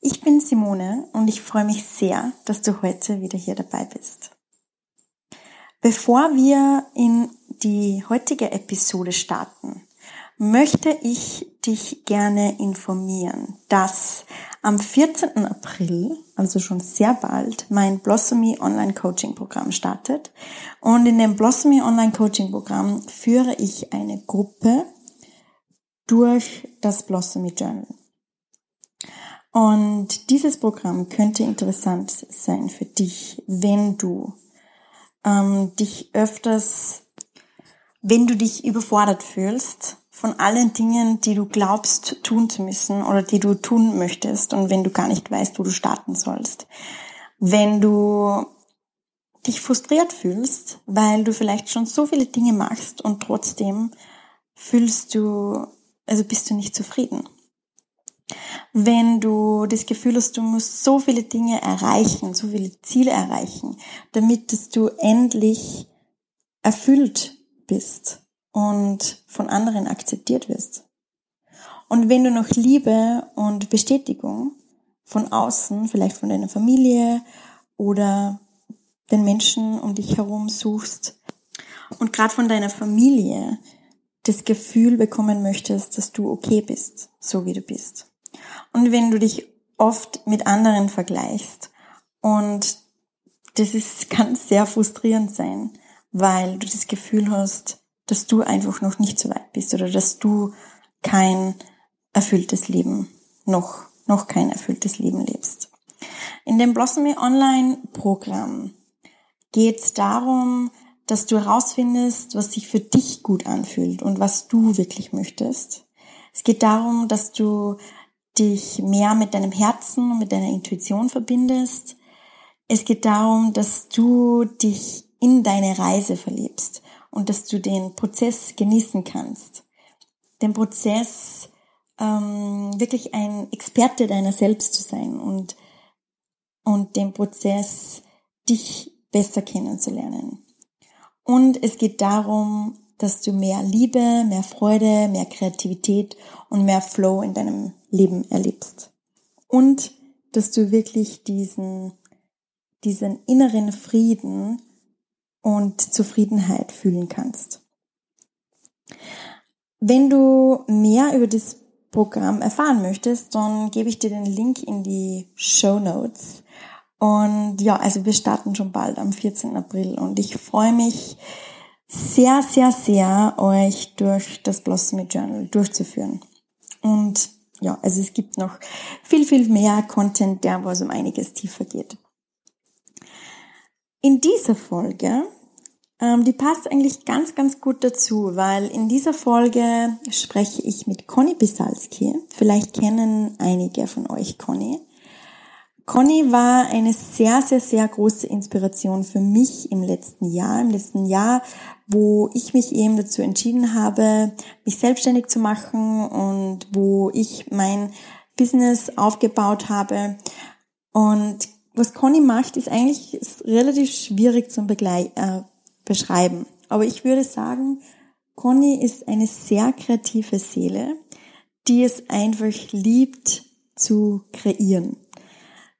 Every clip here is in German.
Ich bin Simone und ich freue mich sehr, dass du heute wieder hier dabei bist. Bevor wir in die heutige Episode starten, möchte ich dich gerne informieren, dass am 14. April, also schon sehr bald, mein Blossomy Online Coaching Programm startet. Und in dem Blossomy Online Coaching Programm führe ich eine Gruppe durch das Blossomy Journal. Und dieses Programm könnte interessant sein für dich, wenn du ähm, dich öfters, wenn du dich überfordert fühlst von allen Dingen, die du glaubst tun zu müssen oder die du tun möchtest und wenn du gar nicht weißt, wo du starten sollst. Wenn du dich frustriert fühlst, weil du vielleicht schon so viele Dinge machst und trotzdem fühlst du, also bist du nicht zufrieden wenn du das Gefühl hast, du musst so viele Dinge erreichen, so viele Ziele erreichen, damit dass du endlich erfüllt bist und von anderen akzeptiert wirst. Und wenn du noch Liebe und Bestätigung von außen, vielleicht von deiner Familie oder den Menschen um dich herum suchst und gerade von deiner Familie das Gefühl bekommen möchtest, dass du okay bist, so wie du bist. Und wenn du dich oft mit anderen vergleichst und das ist, kann sehr frustrierend sein, weil du das Gefühl hast, dass du einfach noch nicht so weit bist oder dass du kein erfülltes Leben, noch, noch kein erfülltes Leben lebst. In dem Blossomy Online Programm geht es darum, dass du herausfindest, was sich für dich gut anfühlt und was du wirklich möchtest. Es geht darum, dass du dich mehr mit deinem Herzen und mit deiner Intuition verbindest. Es geht darum, dass du dich in deine Reise verliebst und dass du den Prozess genießen kannst. Den Prozess, ähm, wirklich ein Experte deiner selbst zu sein und, und den Prozess, dich besser kennenzulernen. Und es geht darum, dass du mehr Liebe, mehr Freude, mehr Kreativität und mehr Flow in deinem Leben erlebst. Und dass du wirklich diesen, diesen inneren Frieden und Zufriedenheit fühlen kannst. Wenn du mehr über das Programm erfahren möchtest, dann gebe ich dir den Link in die Show Notes. Und ja, also wir starten schon bald am 14. April und ich freue mich sehr, sehr, sehr, euch durch das Blossomy Journal durchzuführen. Und ja, also es gibt noch viel, viel mehr Content, der wo es um einiges tiefer geht. In dieser Folge, ähm, die passt eigentlich ganz, ganz gut dazu, weil in dieser Folge spreche ich mit Conny Bisalski. Vielleicht kennen einige von euch Conny. Conny war eine sehr, sehr, sehr große Inspiration für mich im letzten Jahr. Im letzten Jahr, wo ich mich eben dazu entschieden habe, mich selbstständig zu machen und wo ich mein Business aufgebaut habe. Und was Conny macht, ist eigentlich relativ schwierig zum Begleit äh, beschreiben. Aber ich würde sagen, Conny ist eine sehr kreative Seele, die es einfach liebt zu kreieren.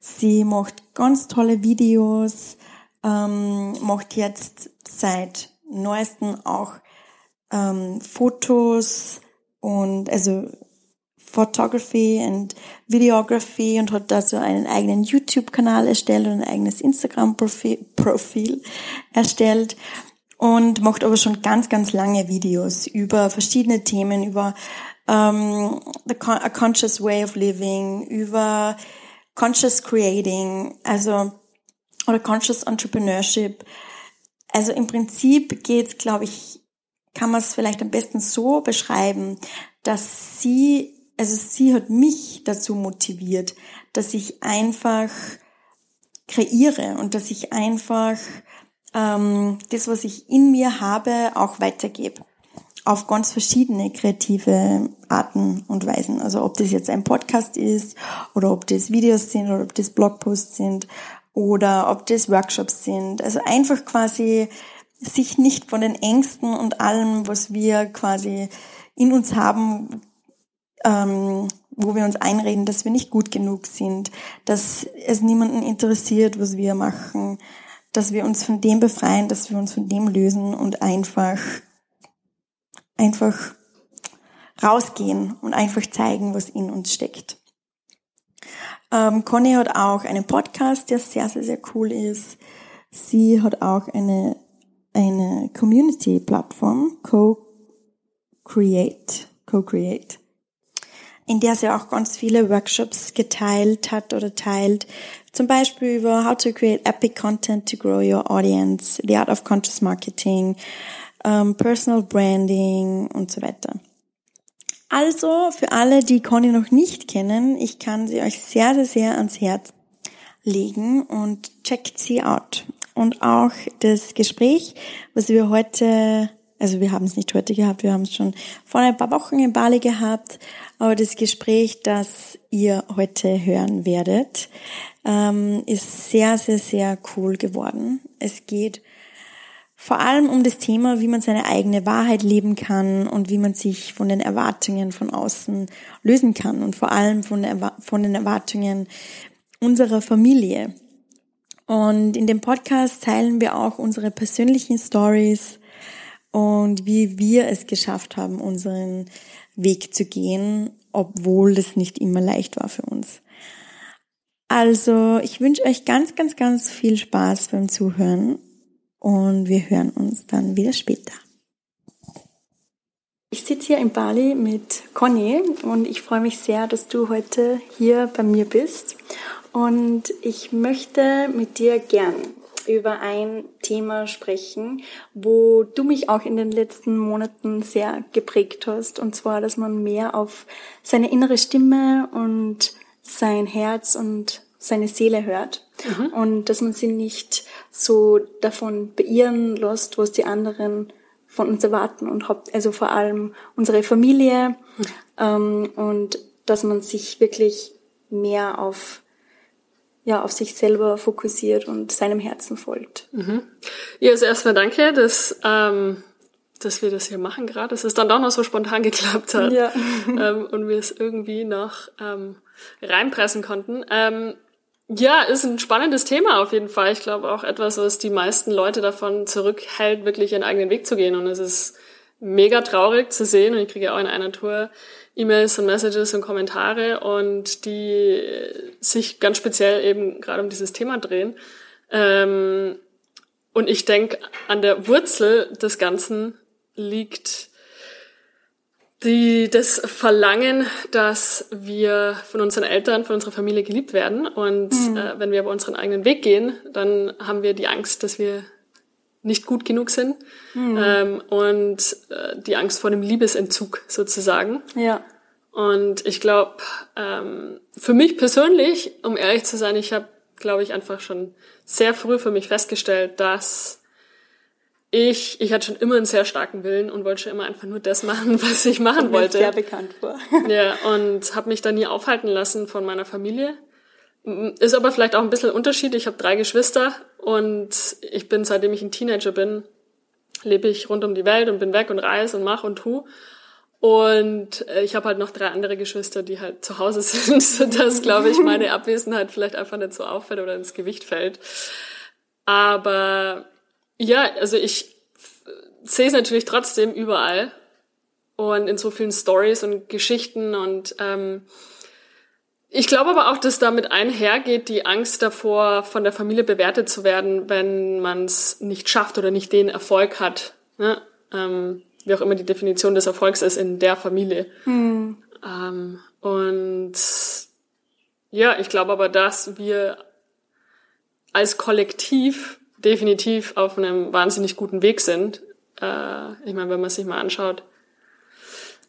Sie macht ganz tolle Videos, ähm, macht jetzt seit neuesten auch ähm, Fotos und also Photography und Videography und hat dazu einen eigenen YouTube-Kanal erstellt und ein eigenes Instagram-Profil erstellt und macht aber schon ganz, ganz lange Videos über verschiedene Themen, über ähm, the a conscious way of living, über Conscious Creating, also oder Conscious Entrepreneurship. Also im Prinzip geht es, glaube ich, kann man es vielleicht am besten so beschreiben, dass sie, also sie hat mich dazu motiviert, dass ich einfach kreiere und dass ich einfach ähm, das, was ich in mir habe, auch weitergebe. Auf ganz verschiedene kreative Arten und Weisen. Also ob das jetzt ein Podcast ist oder ob das Videos sind oder ob das Blogposts sind oder ob das Workshops sind. Also einfach quasi sich nicht von den Ängsten und allem, was wir quasi in uns haben, ähm, wo wir uns einreden, dass wir nicht gut genug sind, dass es niemanden interessiert, was wir machen, dass wir uns von dem befreien, dass wir uns von dem lösen und einfach, einfach rausgehen und einfach zeigen, was in uns steckt. Ähm, Conny hat auch einen Podcast, der sehr, sehr, sehr cool ist. Sie hat auch eine, eine Community-Plattform, Co-Create, Co-Create in der sie auch ganz viele Workshops geteilt hat oder teilt. Zum Beispiel über How to Create Epic Content to Grow Your Audience, The Art of Conscious Marketing, um, Personal Branding und so weiter. Also für alle, die Conny noch nicht kennen, ich kann sie euch sehr, sehr, sehr ans Herz legen und checkt sie out. Und auch das Gespräch, was wir heute also wir haben es nicht heute gehabt, wir haben es schon vor ein paar Wochen in Bali gehabt. Aber das Gespräch, das ihr heute hören werdet, ähm, ist sehr, sehr, sehr cool geworden. Es geht vor allem um das Thema, wie man seine eigene Wahrheit leben kann und wie man sich von den Erwartungen von außen lösen kann und vor allem von, von den Erwartungen unserer Familie. Und in dem Podcast teilen wir auch unsere persönlichen Stories, und wie wir es geschafft haben, unseren Weg zu gehen, obwohl das nicht immer leicht war für uns. Also, ich wünsche euch ganz, ganz, ganz viel Spaß beim Zuhören und wir hören uns dann wieder später. Ich sitze hier in Bali mit Conny und ich freue mich sehr, dass du heute hier bei mir bist. Und ich möchte mit dir gern über ein Thema sprechen, wo du mich auch in den letzten Monaten sehr geprägt hast. Und zwar, dass man mehr auf seine innere Stimme und sein Herz und seine Seele hört. Mhm. Und dass man sie nicht so davon beirren lässt, was die anderen von uns erwarten und also vor allem unsere Familie mhm. ähm, und dass man sich wirklich mehr auf ja, auf sich selber fokussiert und seinem Herzen folgt. Mhm. Ja, also erstmal danke, dass, ähm, dass wir das hier machen gerade, dass es dann doch noch so spontan geklappt hat ja. ähm, und wir es irgendwie noch ähm, reinpressen konnten. Ähm, ja, ist ein spannendes Thema auf jeden Fall. Ich glaube auch etwas, was die meisten Leute davon zurückhält, wirklich ihren eigenen Weg zu gehen. Und es ist mega traurig zu sehen. Und ich kriege auch in einer Tour E-Mails und Messages und Kommentare und die sich ganz speziell eben gerade um dieses Thema drehen. Ähm, und ich denke, an der Wurzel des Ganzen liegt die, das Verlangen, dass wir von unseren Eltern, von unserer Familie geliebt werden. Und mhm. äh, wenn wir aber unseren eigenen Weg gehen, dann haben wir die Angst, dass wir nicht gut genug sind mhm. ähm, und äh, die Angst vor dem Liebesentzug sozusagen. Ja. Und ich glaube, ähm, für mich persönlich, um ehrlich zu sein, ich habe, glaube ich, einfach schon sehr früh für mich festgestellt, dass ich, ich hatte schon immer einen sehr starken Willen und wollte schon immer einfach nur das machen, was ich machen wollte. Sehr bekannt vor. ja, und habe mich da nie aufhalten lassen von meiner Familie. Ist aber vielleicht auch ein bisschen Unterschied. Ich habe drei Geschwister und ich bin, seitdem ich ein Teenager bin, lebe ich rund um die Welt und bin weg und reise und mache und tu. Und äh, ich habe halt noch drei andere Geschwister, die halt zu Hause sind, sodass, glaube ich, meine Abwesenheit vielleicht einfach nicht so auffällt oder ins Gewicht fällt. Aber ja, also ich sehe es natürlich trotzdem überall und in so vielen Stories und Geschichten und ähm, ich glaube aber auch, dass damit einhergeht die Angst davor, von der Familie bewertet zu werden, wenn man es nicht schafft oder nicht den Erfolg hat. Ne? Ähm, wie auch immer die Definition des Erfolgs ist in der Familie. Mhm. Ähm, und ja, ich glaube aber, dass wir als Kollektiv definitiv auf einem wahnsinnig guten Weg sind. Äh, ich meine, wenn man sich mal anschaut,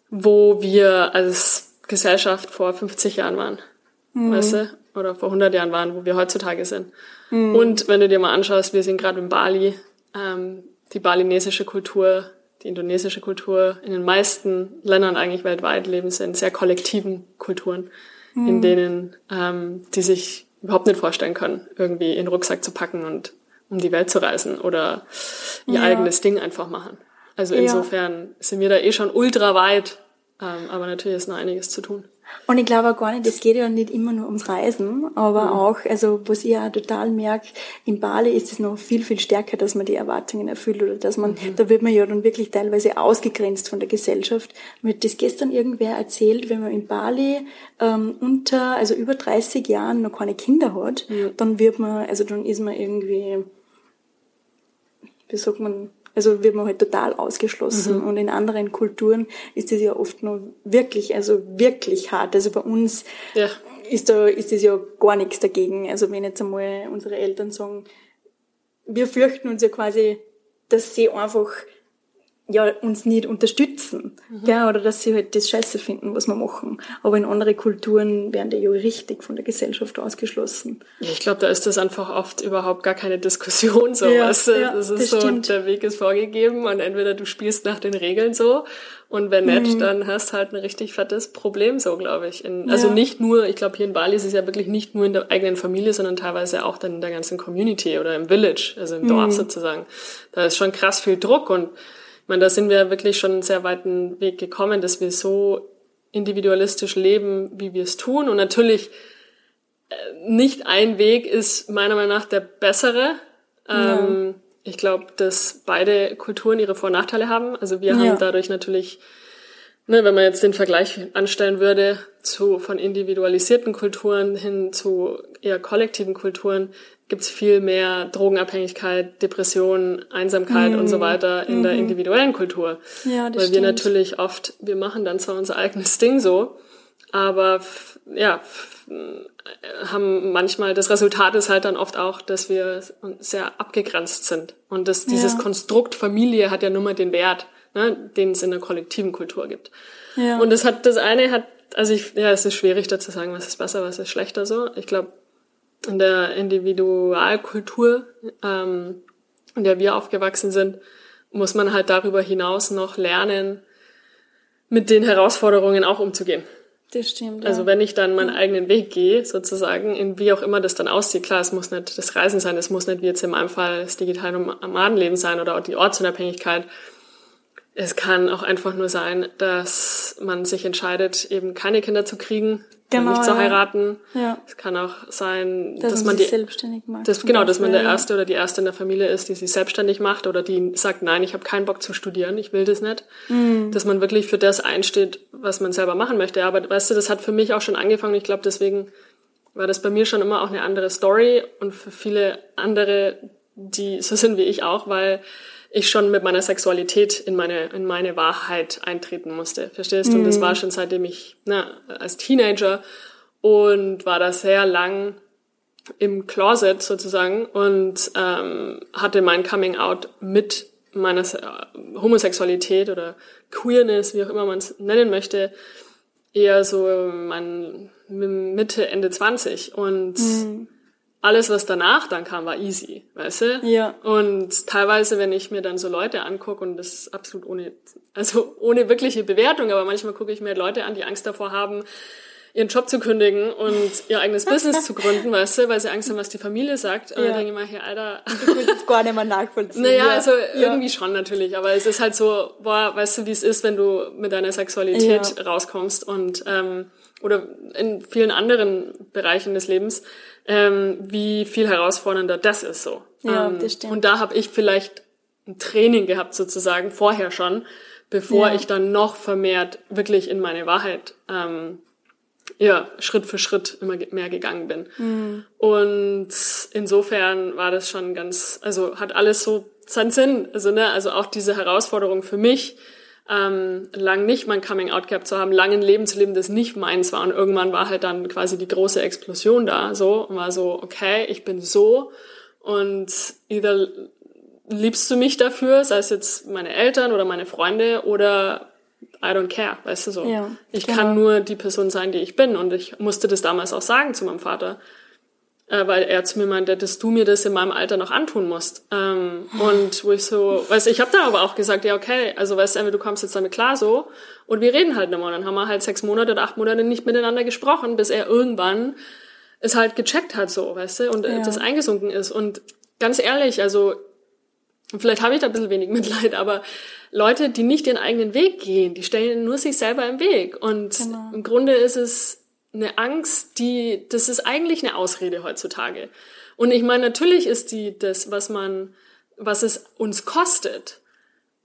wo wir als Gesellschaft vor 50 Jahren waren. Mhm. Weißt du? oder vor 100 Jahren waren, wo wir heutzutage sind. Mhm. Und wenn du dir mal anschaust, wir sind gerade in Bali, ähm, die balinesische Kultur, die indonesische Kultur, in den meisten Ländern eigentlich weltweit leben sie in sehr kollektiven Kulturen, mhm. in denen ähm, die sich überhaupt nicht vorstellen können, irgendwie in den Rucksack zu packen und um die Welt zu reisen oder ihr ja. eigenes Ding einfach machen. Also insofern ja. sind wir da eh schon ultra weit, ähm, aber natürlich ist noch einiges zu tun. Und ich glaube auch gar nicht, es geht ja nicht immer nur ums Reisen, aber mhm. auch, also was ich auch total merke, in Bali ist es noch viel, viel stärker, dass man die Erwartungen erfüllt oder dass man, mhm. da wird man ja dann wirklich teilweise ausgegrenzt von der Gesellschaft. Mir hat das gestern irgendwer erzählt, wenn man in Bali ähm, unter, also über 30 Jahren noch keine Kinder hat, mhm. dann wird man, also dann ist man irgendwie, wie sagt man, also wird man halt total ausgeschlossen. Mhm. Und in anderen Kulturen ist das ja oft noch wirklich, also wirklich hart. Also bei uns ja. ist da, ist das ja gar nichts dagegen. Also wenn jetzt einmal unsere Eltern sagen, wir fürchten uns ja quasi, dass sie einfach ja, uns nicht unterstützen, mhm. gell? oder dass sie halt das Scheiße finden, was wir machen. Aber in andere Kulturen werden die ja richtig von der Gesellschaft ausgeschlossen. Ja, ich glaube, da ist das einfach oft überhaupt gar keine Diskussion so. Ja, weißt du? ja, das ist das so, stimmt. der Weg ist vorgegeben und entweder du spielst nach den Regeln so und wenn nicht, mhm. dann hast halt ein richtig fettes Problem so, glaube ich. In, also ja. nicht nur, ich glaube, hier in Bali ist es ja wirklich nicht nur in der eigenen Familie, sondern teilweise auch dann in der ganzen Community oder im Village, also im Dorf mhm. sozusagen. Da ist schon krass viel Druck und meine, da sind wir wirklich schon einen sehr weiten Weg gekommen, dass wir so individualistisch leben, wie wir es tun. Und natürlich äh, nicht ein Weg ist meiner Meinung nach der bessere. Ja. Ähm, ich glaube, dass beide Kulturen ihre Vor- und Nachteile haben. Also wir ja. haben dadurch natürlich, ne, wenn man jetzt den Vergleich anstellen würde, zu von individualisierten Kulturen hin zu eher kollektiven Kulturen, gibt es viel mehr Drogenabhängigkeit, Depression, Einsamkeit mm. und so mhm. weiter in mm der mhm. individuellen Kultur. Ja, das Weil stimmt. wir natürlich oft, wir machen dann zwar unser eigenes Ding so, aber ja, haben manchmal, das Resultat ist halt dann oft auch, dass wir sehr abgegrenzt sind. Und dass dieses ja. Konstrukt Familie hat ja nur mal den Wert, ne, den es in der kollektiven Kultur gibt. Ja. Und das hat, das eine hat, also ich, ja, es ist schwierig da zu sagen, was ist besser, was ist schlechter so. Ich glaube, in der Individualkultur, ähm, in der wir aufgewachsen sind, muss man halt darüber hinaus noch lernen, mit den Herausforderungen auch umzugehen. Das stimmt. Also wenn ich dann meinen eigenen Weg gehe, sozusagen, in wie auch immer das dann aussieht, klar, es muss nicht das Reisen sein, es muss nicht wie jetzt in meinem Fall das digitale Nomadenleben sein oder auch die Ortsunabhängigkeit. Es kann auch einfach nur sein, dass man sich entscheidet, eben keine Kinder zu kriegen, genau, nicht zu heiraten. Ja. Es kann auch sein, dass, dass man, die selbstständig macht. Das, genau, dass man der erste oder die erste in der Familie ist, die sich selbstständig macht oder die sagt, nein, ich habe keinen Bock zu studieren, ich will das nicht. Mhm. Dass man wirklich für das einsteht, was man selber machen möchte. Aber weißt du, das hat für mich auch schon angefangen. Ich glaube, deswegen war das bei mir schon immer auch eine andere Story und für viele andere, die so sind wie ich auch, weil ich schon mit meiner Sexualität in meine, in meine Wahrheit eintreten musste. Verstehst du? Mhm. Und das war schon seitdem ich, na, als Teenager und war da sehr lang im Closet sozusagen und ähm, hatte mein Coming Out mit meiner äh, Homosexualität oder Queerness, wie auch immer man es nennen möchte, eher so mein Mitte, Ende 20. Und mhm alles, was danach dann kam, war easy, weißt du? Ja. Und teilweise, wenn ich mir dann so Leute angucke, und das ist absolut ohne, also ohne wirkliche Bewertung, aber manchmal gucke ich mir Leute an, die Angst davor haben, ihren Job zu kündigen und ihr eigenes Business zu gründen, weißt du, weil sie Angst haben, was die Familie sagt. Und ja. dann denke ich mal, hier, Alter. Du kannst jetzt gar nicht mehr nachvollziehen. Naja, ja. also irgendwie ja. schon natürlich, aber es ist halt so, boah, weißt du, wie es ist, wenn du mit deiner Sexualität ja. rauskommst und ähm, oder in vielen anderen Bereichen des Lebens ähm, wie viel herausfordernder das ist so. Ja, ähm, das stimmt. Und da habe ich vielleicht ein Training gehabt sozusagen vorher schon, bevor ja. ich dann noch vermehrt wirklich in meine Wahrheit ähm, ja, Schritt für Schritt immer mehr gegangen bin. Mhm. Und insofern war das schon ganz, also hat alles so seinen Sinn. Also, ne, also auch diese Herausforderung für mich, ähm, lang nicht mein Coming Out gehabt zu haben, lang ein Leben zu leben, das nicht meins war. Und irgendwann war halt dann quasi die große Explosion da, so, und war so, okay, ich bin so und either liebst du mich dafür, sei es jetzt meine Eltern oder meine Freunde, oder I don't care, weißt du so. Ja, ich genau. kann nur die Person sein, die ich bin. Und ich musste das damals auch sagen zu meinem Vater. Äh, weil er zu mir meinte, dass du mir das in meinem Alter noch antun musst. Ähm, und wo ich so, weißt du, ich habe dann aber auch gesagt, ja, okay, also weißt du, du kommst jetzt damit klar so und wir reden halt nochmal. Dann haben wir halt sechs Monate oder acht Monate nicht miteinander gesprochen, bis er irgendwann es halt gecheckt hat, so, weißt du, und äh, Ja. das eingesunken ist. Und ganz ehrlich, also vielleicht habe ich da ein bisschen wenig Mitleid, aber Leute, die nicht ihren eigenen Weg gehen, die stellen nur sich selber im Weg. Und Genau. im Grunde ist es eine Angst, die, das ist eigentlich eine Ausrede heutzutage. Und ich meine, natürlich ist die das, was man, was es uns kostet,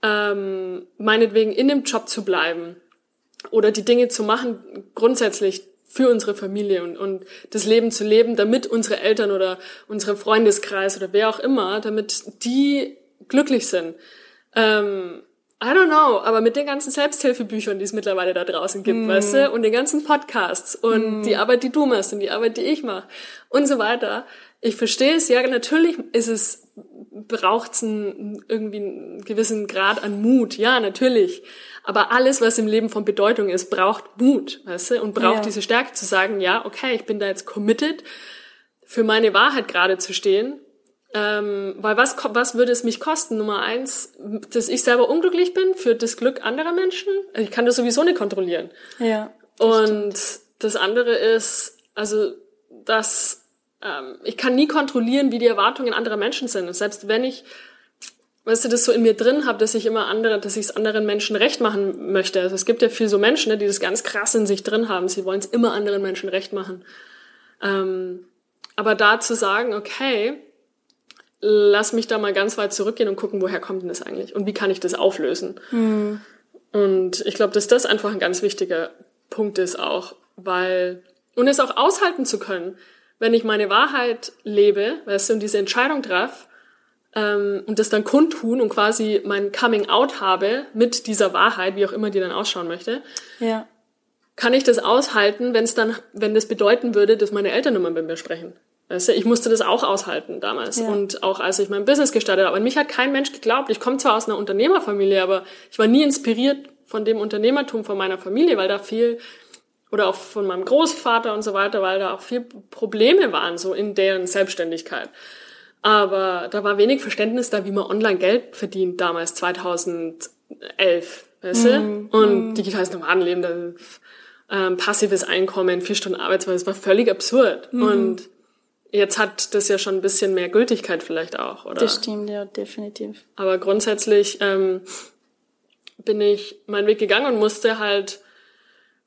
ähm, meinetwegen in dem Job zu bleiben oder die Dinge zu machen, grundsätzlich für unsere Familie und, und das Leben zu leben, damit unsere Eltern oder unsere Freundeskreis oder wer auch immer, damit die glücklich sind. Ähm, I don't know, aber mit den ganzen Selbsthilfebüchern, die es mittlerweile da draußen gibt, weißt du, und den ganzen Podcasts und die Arbeit, die du machst und die Arbeit, die ich mache und so weiter. Ich verstehe es, ja, natürlich ist es, braucht's einen, irgendwie einen gewissen Grad an Mut, ja, natürlich. Aber alles, was im Leben von Bedeutung ist, braucht Mut, weißt du, und braucht Ja. diese Stärke zu sagen, ja, okay, ich bin da jetzt committed, für meine Wahrheit gerade zu stehen ähm, weil was, was würde es mich kosten? Nummer eins, dass ich selber unglücklich bin für das Glück anderer Menschen. Ich kann das sowieso nicht kontrollieren. Ja. Und das andere ist, also, dass ähm, ich kann nie kontrollieren, wie die Erwartungen anderer Menschen sind. Und selbst wenn ich, weißt du, das so in mir drin habe, dass ich immer andere, dass ich es anderen Menschen recht machen möchte. Also es gibt ja viel so Menschen, ne, die das ganz krass in sich drin haben. Sie wollen es immer anderen Menschen recht machen. Ähm, aber da zu sagen, okay, lass mich da mal ganz weit zurückgehen und gucken, woher kommt denn das eigentlich und wie kann ich das auflösen. Und ich glaube, dass das einfach ein ganz wichtiger Punkt ist auch, weil und es auch aushalten zu können, wenn ich meine Wahrheit lebe, weißt du, und diese Entscheidung treffe ähm, und das dann kundtun und quasi mein Coming Out habe mit dieser Wahrheit, wie auch immer die dann ausschauen möchte, Ja. kann ich das aushalten, wenn es dann, wenn das bedeuten würde, dass meine Eltern immer mit mir sprechen. Weißt du, ich musste das auch aushalten damals. Ja. Und auch als ich mein Business gestartet habe. Und mich hat kein Mensch geglaubt. Ich komme zwar aus einer Unternehmerfamilie, aber ich war nie inspiriert von dem Unternehmertum von meiner Familie, weil da viel, oder auch von meinem Großvater und so weiter, weil da auch viel Probleme waren, so in deren Selbstständigkeit. Aber da war wenig Verständnis da, wie man online Geld verdient damals, 2011, weißt du? Und digitales Nomadenleben, da, ähm, passives Einkommen, vier Stunden Arbeitsweise, das war völlig absurd. Und jetzt hat das ja schon ein bisschen mehr Gültigkeit vielleicht auch, oder? Das stimmt, ja, definitiv. Aber grundsätzlich ähm, bin ich meinen Weg gegangen und musste halt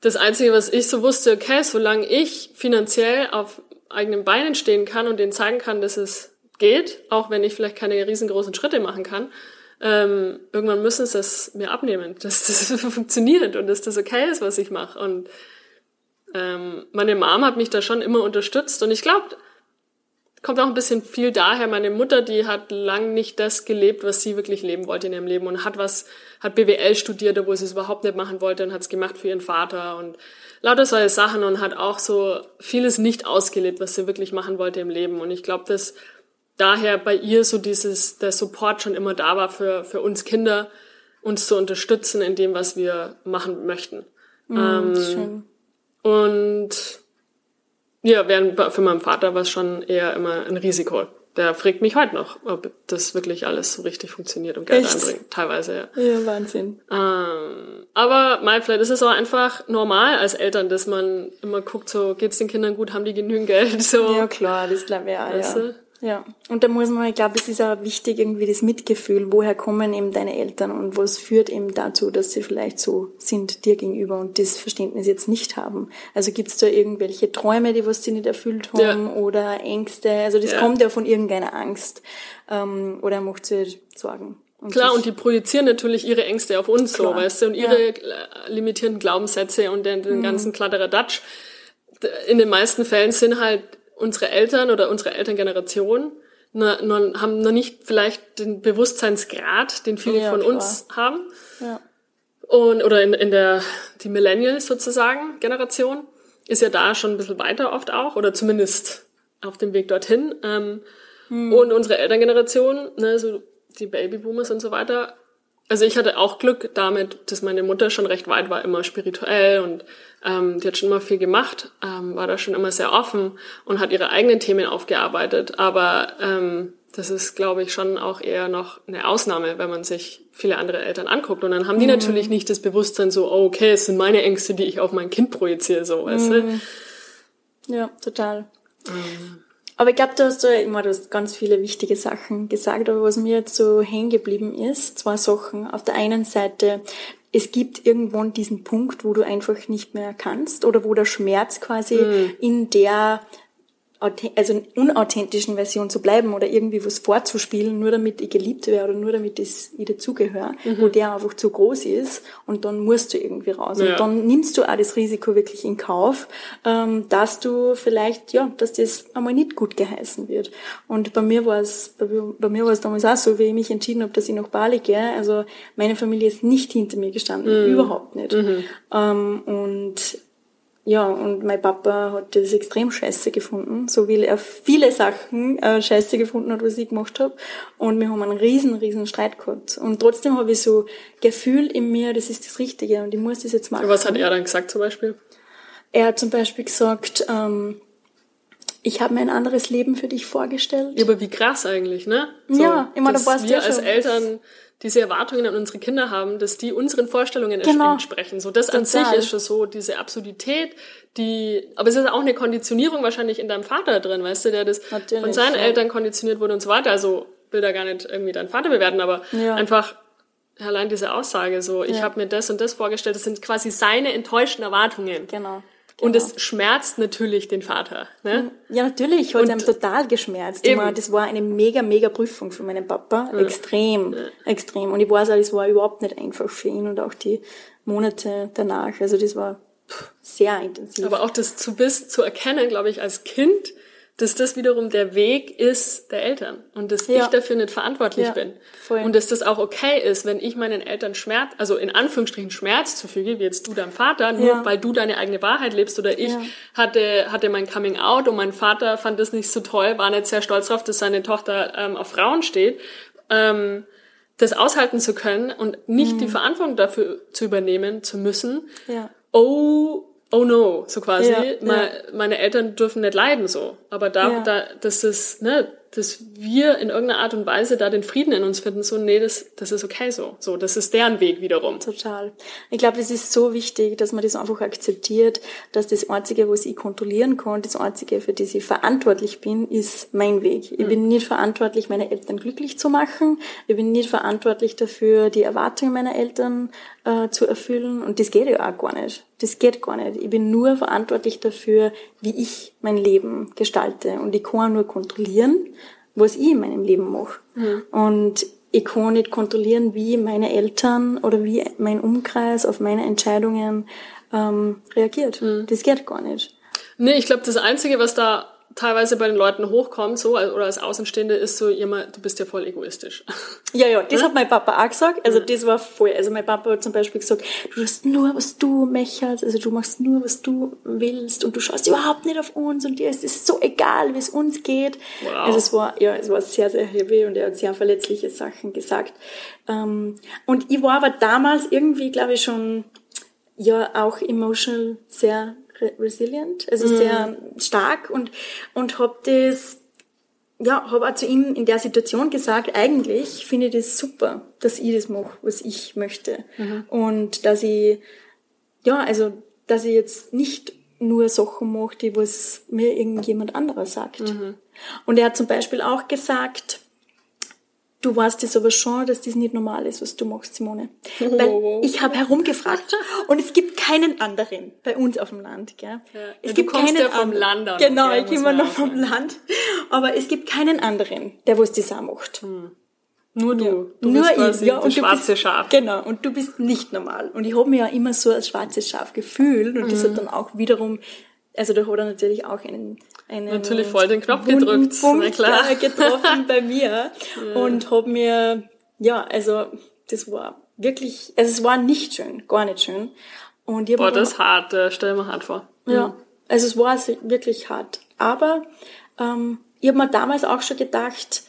das Einzige, was ich so wusste, okay, solange ich finanziell auf eigenen Beinen stehen kann und denen zeigen kann, dass es geht, auch wenn ich vielleicht keine riesengroßen Schritte machen kann, ähm, irgendwann müssen sie es mir abnehmen, dass das funktioniert und dass das okay ist, was ich mache. Und ähm, meine Mom hat mich da schon immer unterstützt und ich glaube, kommt auch ein bisschen viel daher. Meine Mutter, die hat lang nicht das gelebt, was sie wirklich leben wollte in ihrem Leben und hat was, hat BWL studiert, obwohl sie es überhaupt nicht machen wollte und hat es gemacht für ihren Vater und lauter solche Sachen und hat auch so vieles nicht ausgelebt, was sie wirklich machen wollte im Leben. Und ich glaube, dass daher bei ihr so dieses, der Support schon immer da war für, für uns Kinder, uns zu unterstützen in dem, was wir machen möchten. Mhm, schön. Und ja, während für meinen Vater war es schon eher immer ein Risiko. Der fragt mich heute noch, ob das wirklich alles so richtig funktioniert und Geld Echt? einbringt. Teilweise, ja. Ja, Wahnsinn. Ähm, aber mal, vielleicht ist es auch einfach normal als Eltern, dass man immer guckt, so geht's den Kindern gut, haben die genügend Geld, so. Ja, klar, das glaube ich auch, Weißt ja. du? Ja, und da muss man, ich glaube, es ist auch wichtig, irgendwie das Mitgefühl, woher kommen eben deine Eltern und was führt eben dazu, dass sie vielleicht so sind dir gegenüber und das Verständnis jetzt nicht haben. Also gibt's da irgendwelche Träume, die was sie nicht erfüllt haben Ja. oder Ängste? Also das Ja. kommt ja von irgendeiner Angst ähm, oder macht sie Sorgen. Und Klar, und die projizieren natürlich ihre Ängste auf uns Klar. so, weißt du, und Ja. ihre äh, limitierenden Glaubenssätze und den, den Mhm. ganzen Kladderadatsch. D- In den meisten Fällen sind halt unsere Eltern oder unsere Elterngeneration noch, noch, haben noch nicht vielleicht den Bewusstseinsgrad, den viele Ja, von klar. uns haben. ja. Und, oder in, in der, die Millennials sozusagen, Generation, ist ja da schon ein bisschen weiter oft auch, oder zumindest auf dem Weg dorthin. Ähm, Und unsere Elterngeneration, ne, so die Babyboomers und so weiter, also ich hatte auch Glück damit, dass meine Mutter schon recht weit war, immer spirituell und ähm, die hat schon immer viel gemacht, ähm, war da schon immer sehr offen und hat ihre eigenen Themen aufgearbeitet. Aber ähm, das ist, glaube ich, schon auch eher noch eine Ausnahme, wenn man sich viele andere Eltern anguckt. Und dann haben die mhm. natürlich nicht das Bewusstsein so, oh, okay, es sind meine Ängste, die ich auf mein Kind projiziere, so, weißt du? Mhm. Ja, total. Ähm. Aber ich glaube, du hast ja immer du hast ganz viele wichtige Sachen gesagt, aber was mir jetzt so hängen geblieben ist, zwei Sachen. Auf der einen Seite, es gibt irgendwann diesen Punkt, wo du einfach nicht mehr kannst oder wo der Schmerz quasi mhm. in der also unauthentischen Version zu bleiben oder irgendwie was vorzuspielen, nur damit ich geliebt werde oder nur damit ich, dazugehöre, mhm. wo der einfach zu groß ist und dann musst du irgendwie raus. Ja. Und dann nimmst du auch das Risiko wirklich in Kauf, ähm, dass du vielleicht, ja, dass das einmal nicht gut geheißen wird. Und bei mir war es, bei, bei mir war es damals auch so, wie ich mich entschieden habe, dass ich nach Bali gehe. Also meine Familie ist nicht hinter mir gestanden, mhm. überhaupt nicht. Mhm. Ähm, und ja, und mein Papa hat das extrem scheiße gefunden, so wie er viele Sachen äh, scheiße gefunden hat, was ich gemacht habe. Und wir haben einen riesen, riesen Streit gehabt. Und trotzdem habe ich so Gefühl in mir, das ist das Richtige und ich muss das jetzt machen. Was hat er dann gesagt zum Beispiel? Er hat zum Beispiel gesagt, ähm, ich habe mir ein anderes Leben für dich vorgestellt. Ja, aber wie krass eigentlich, ne? So, ja, immer da warst wir ja als Eltern diese Erwartungen an unsere Kinder haben, dass die unseren Vorstellungen genau. entsprechen. So, das Total. an sich ist schon so diese Absurdität, die, aber es ist auch eine Konditionierung wahrscheinlich in deinem Vater drin, weißt du, der das Natürlich, von seinen ja. Eltern konditioniert wurde und so weiter. Also will da gar nicht irgendwie deinen Vater bewerten, aber ja. einfach allein diese Aussage so, ich ja. habe mir das und das vorgestellt, das sind quasi seine enttäuschten Erwartungen. Genau. Und es genau. schmerzt natürlich den Vater. Ne? Ja, natürlich hat es ihm total geschmerzt. Eben. Das war eine mega, mega Prüfung für meinen Papa. Ja. Extrem, ja. extrem. Und ich weiß auch, das war überhaupt nicht einfach für ihn und auch die Monate danach. Also das war sehr intensiv. Aber auch das zu bist, zu erkennen, glaube ich, als Kind, dass das wiederum der Weg ist der Eltern und dass ja. ich dafür nicht verantwortlich ja, bin. Voll. Und dass das auch okay ist, wenn ich meinen Eltern Schmerz, also in Anführungsstrichen Schmerz zufüge, wie jetzt du deinem Vater, nur ja. weil du deine eigene Wahrheit lebst oder ich hatte, hatte mein Coming Out und mein Vater fand das nicht so toll, war nicht sehr stolz darauf, dass seine Tochter ähm, auf Frauen steht. Ähm, das aushalten zu können und nicht mhm. die Verantwortung dafür zu übernehmen zu müssen. Ja. Oh, oh no, so quasi, ja, meine, ja. meine Eltern dürfen nicht leiden so. Aber da, ja. da, das ist, ne, dass wir in irgendeiner Art und Weise da den Frieden in uns finden, so, nee, das, das ist okay so. So, das ist deren Weg wiederum. Total. Ich glaube, es ist so wichtig, dass man das einfach akzeptiert, dass das Einzige, was ich kontrollieren kann, das Einzige, für das ich verantwortlich bin, ist mein Weg. Ich mhm. bin nicht verantwortlich, meine Eltern glücklich zu machen. Ich bin nicht verantwortlich dafür, die Erwartungen meiner Eltern äh, zu erfüllen. Und das geht ja auch gar nicht. Das geht gar nicht. Ich bin nur verantwortlich dafür, wie ich mein Leben gestalte. Und ich kann nur kontrollieren, was ich in meinem Leben mache. Mhm. Und ich kann nicht kontrollieren, wie meine Eltern oder wie mein Umkreis auf meine Entscheidungen ähm, reagiert. Mhm. Das geht gar nicht. Nee, ich glaube, das Einzige, was da teilweise bei den Leuten hochkommt, so, oder als Außenstehende, ist so immer, du bist ja voll egoistisch. Ja, ja, das ja? hat mein Papa auch gesagt. Also, ja. das war voll. Also, mein Papa hat zum Beispiel gesagt, du tust nur, was du möchtest, also, du machst nur, was du willst und du schaust überhaupt nicht auf uns und dir ist es so egal, wie es uns geht. Wow. Also, es war, ja, es war sehr, sehr heavy und er hat sehr verletzliche Sachen gesagt. Ähm, und ich war aber damals irgendwie, glaube ich, schon, ja, auch emotional sehr resilient, also mhm. sehr stark und, und habe das, ja, habe auch zu ihm in der Situation gesagt, eigentlich finde ich das super, dass ich das mache, was ich möchte. Mhm. Und dass ich, ja, also, dass ich jetzt nicht nur Sachen mache, die was mir irgendjemand anderer sagt. Mhm. Und er hat zum Beispiel auch gesagt, Du weißt es aber schon, dass das nicht normal ist, was du machst, Simone. Oh. Weil ich habe herumgefragt und es gibt keinen anderen bei uns auf dem Land. Gell? Ja. Es ja, gibt du kommst keinen ja vom Land an. Genau, ich komme noch vom Land. Aber es gibt keinen anderen, der was das auch macht. Hm. Nur du. Ja. Du Nur bist ich. Ja, und schwarze bist, Schaf. Genau, und du bist nicht normal. Und ich habe mich ja immer so als schwarzes Schaf gefühlt und mhm. das hat dann auch wiederum also da hat er natürlich auch einen, einen natürlich voll den Knopf gedrückt, Punkt, na klar. getroffen bei mir und habe mir ja also das war wirklich also es war nicht schön, gar nicht schön. Und ich Boah, das ist hart, äh, stell mir hart vor. Ja, mhm. also es war wirklich hart. Aber ähm, ich habe mir damals auch schon gedacht,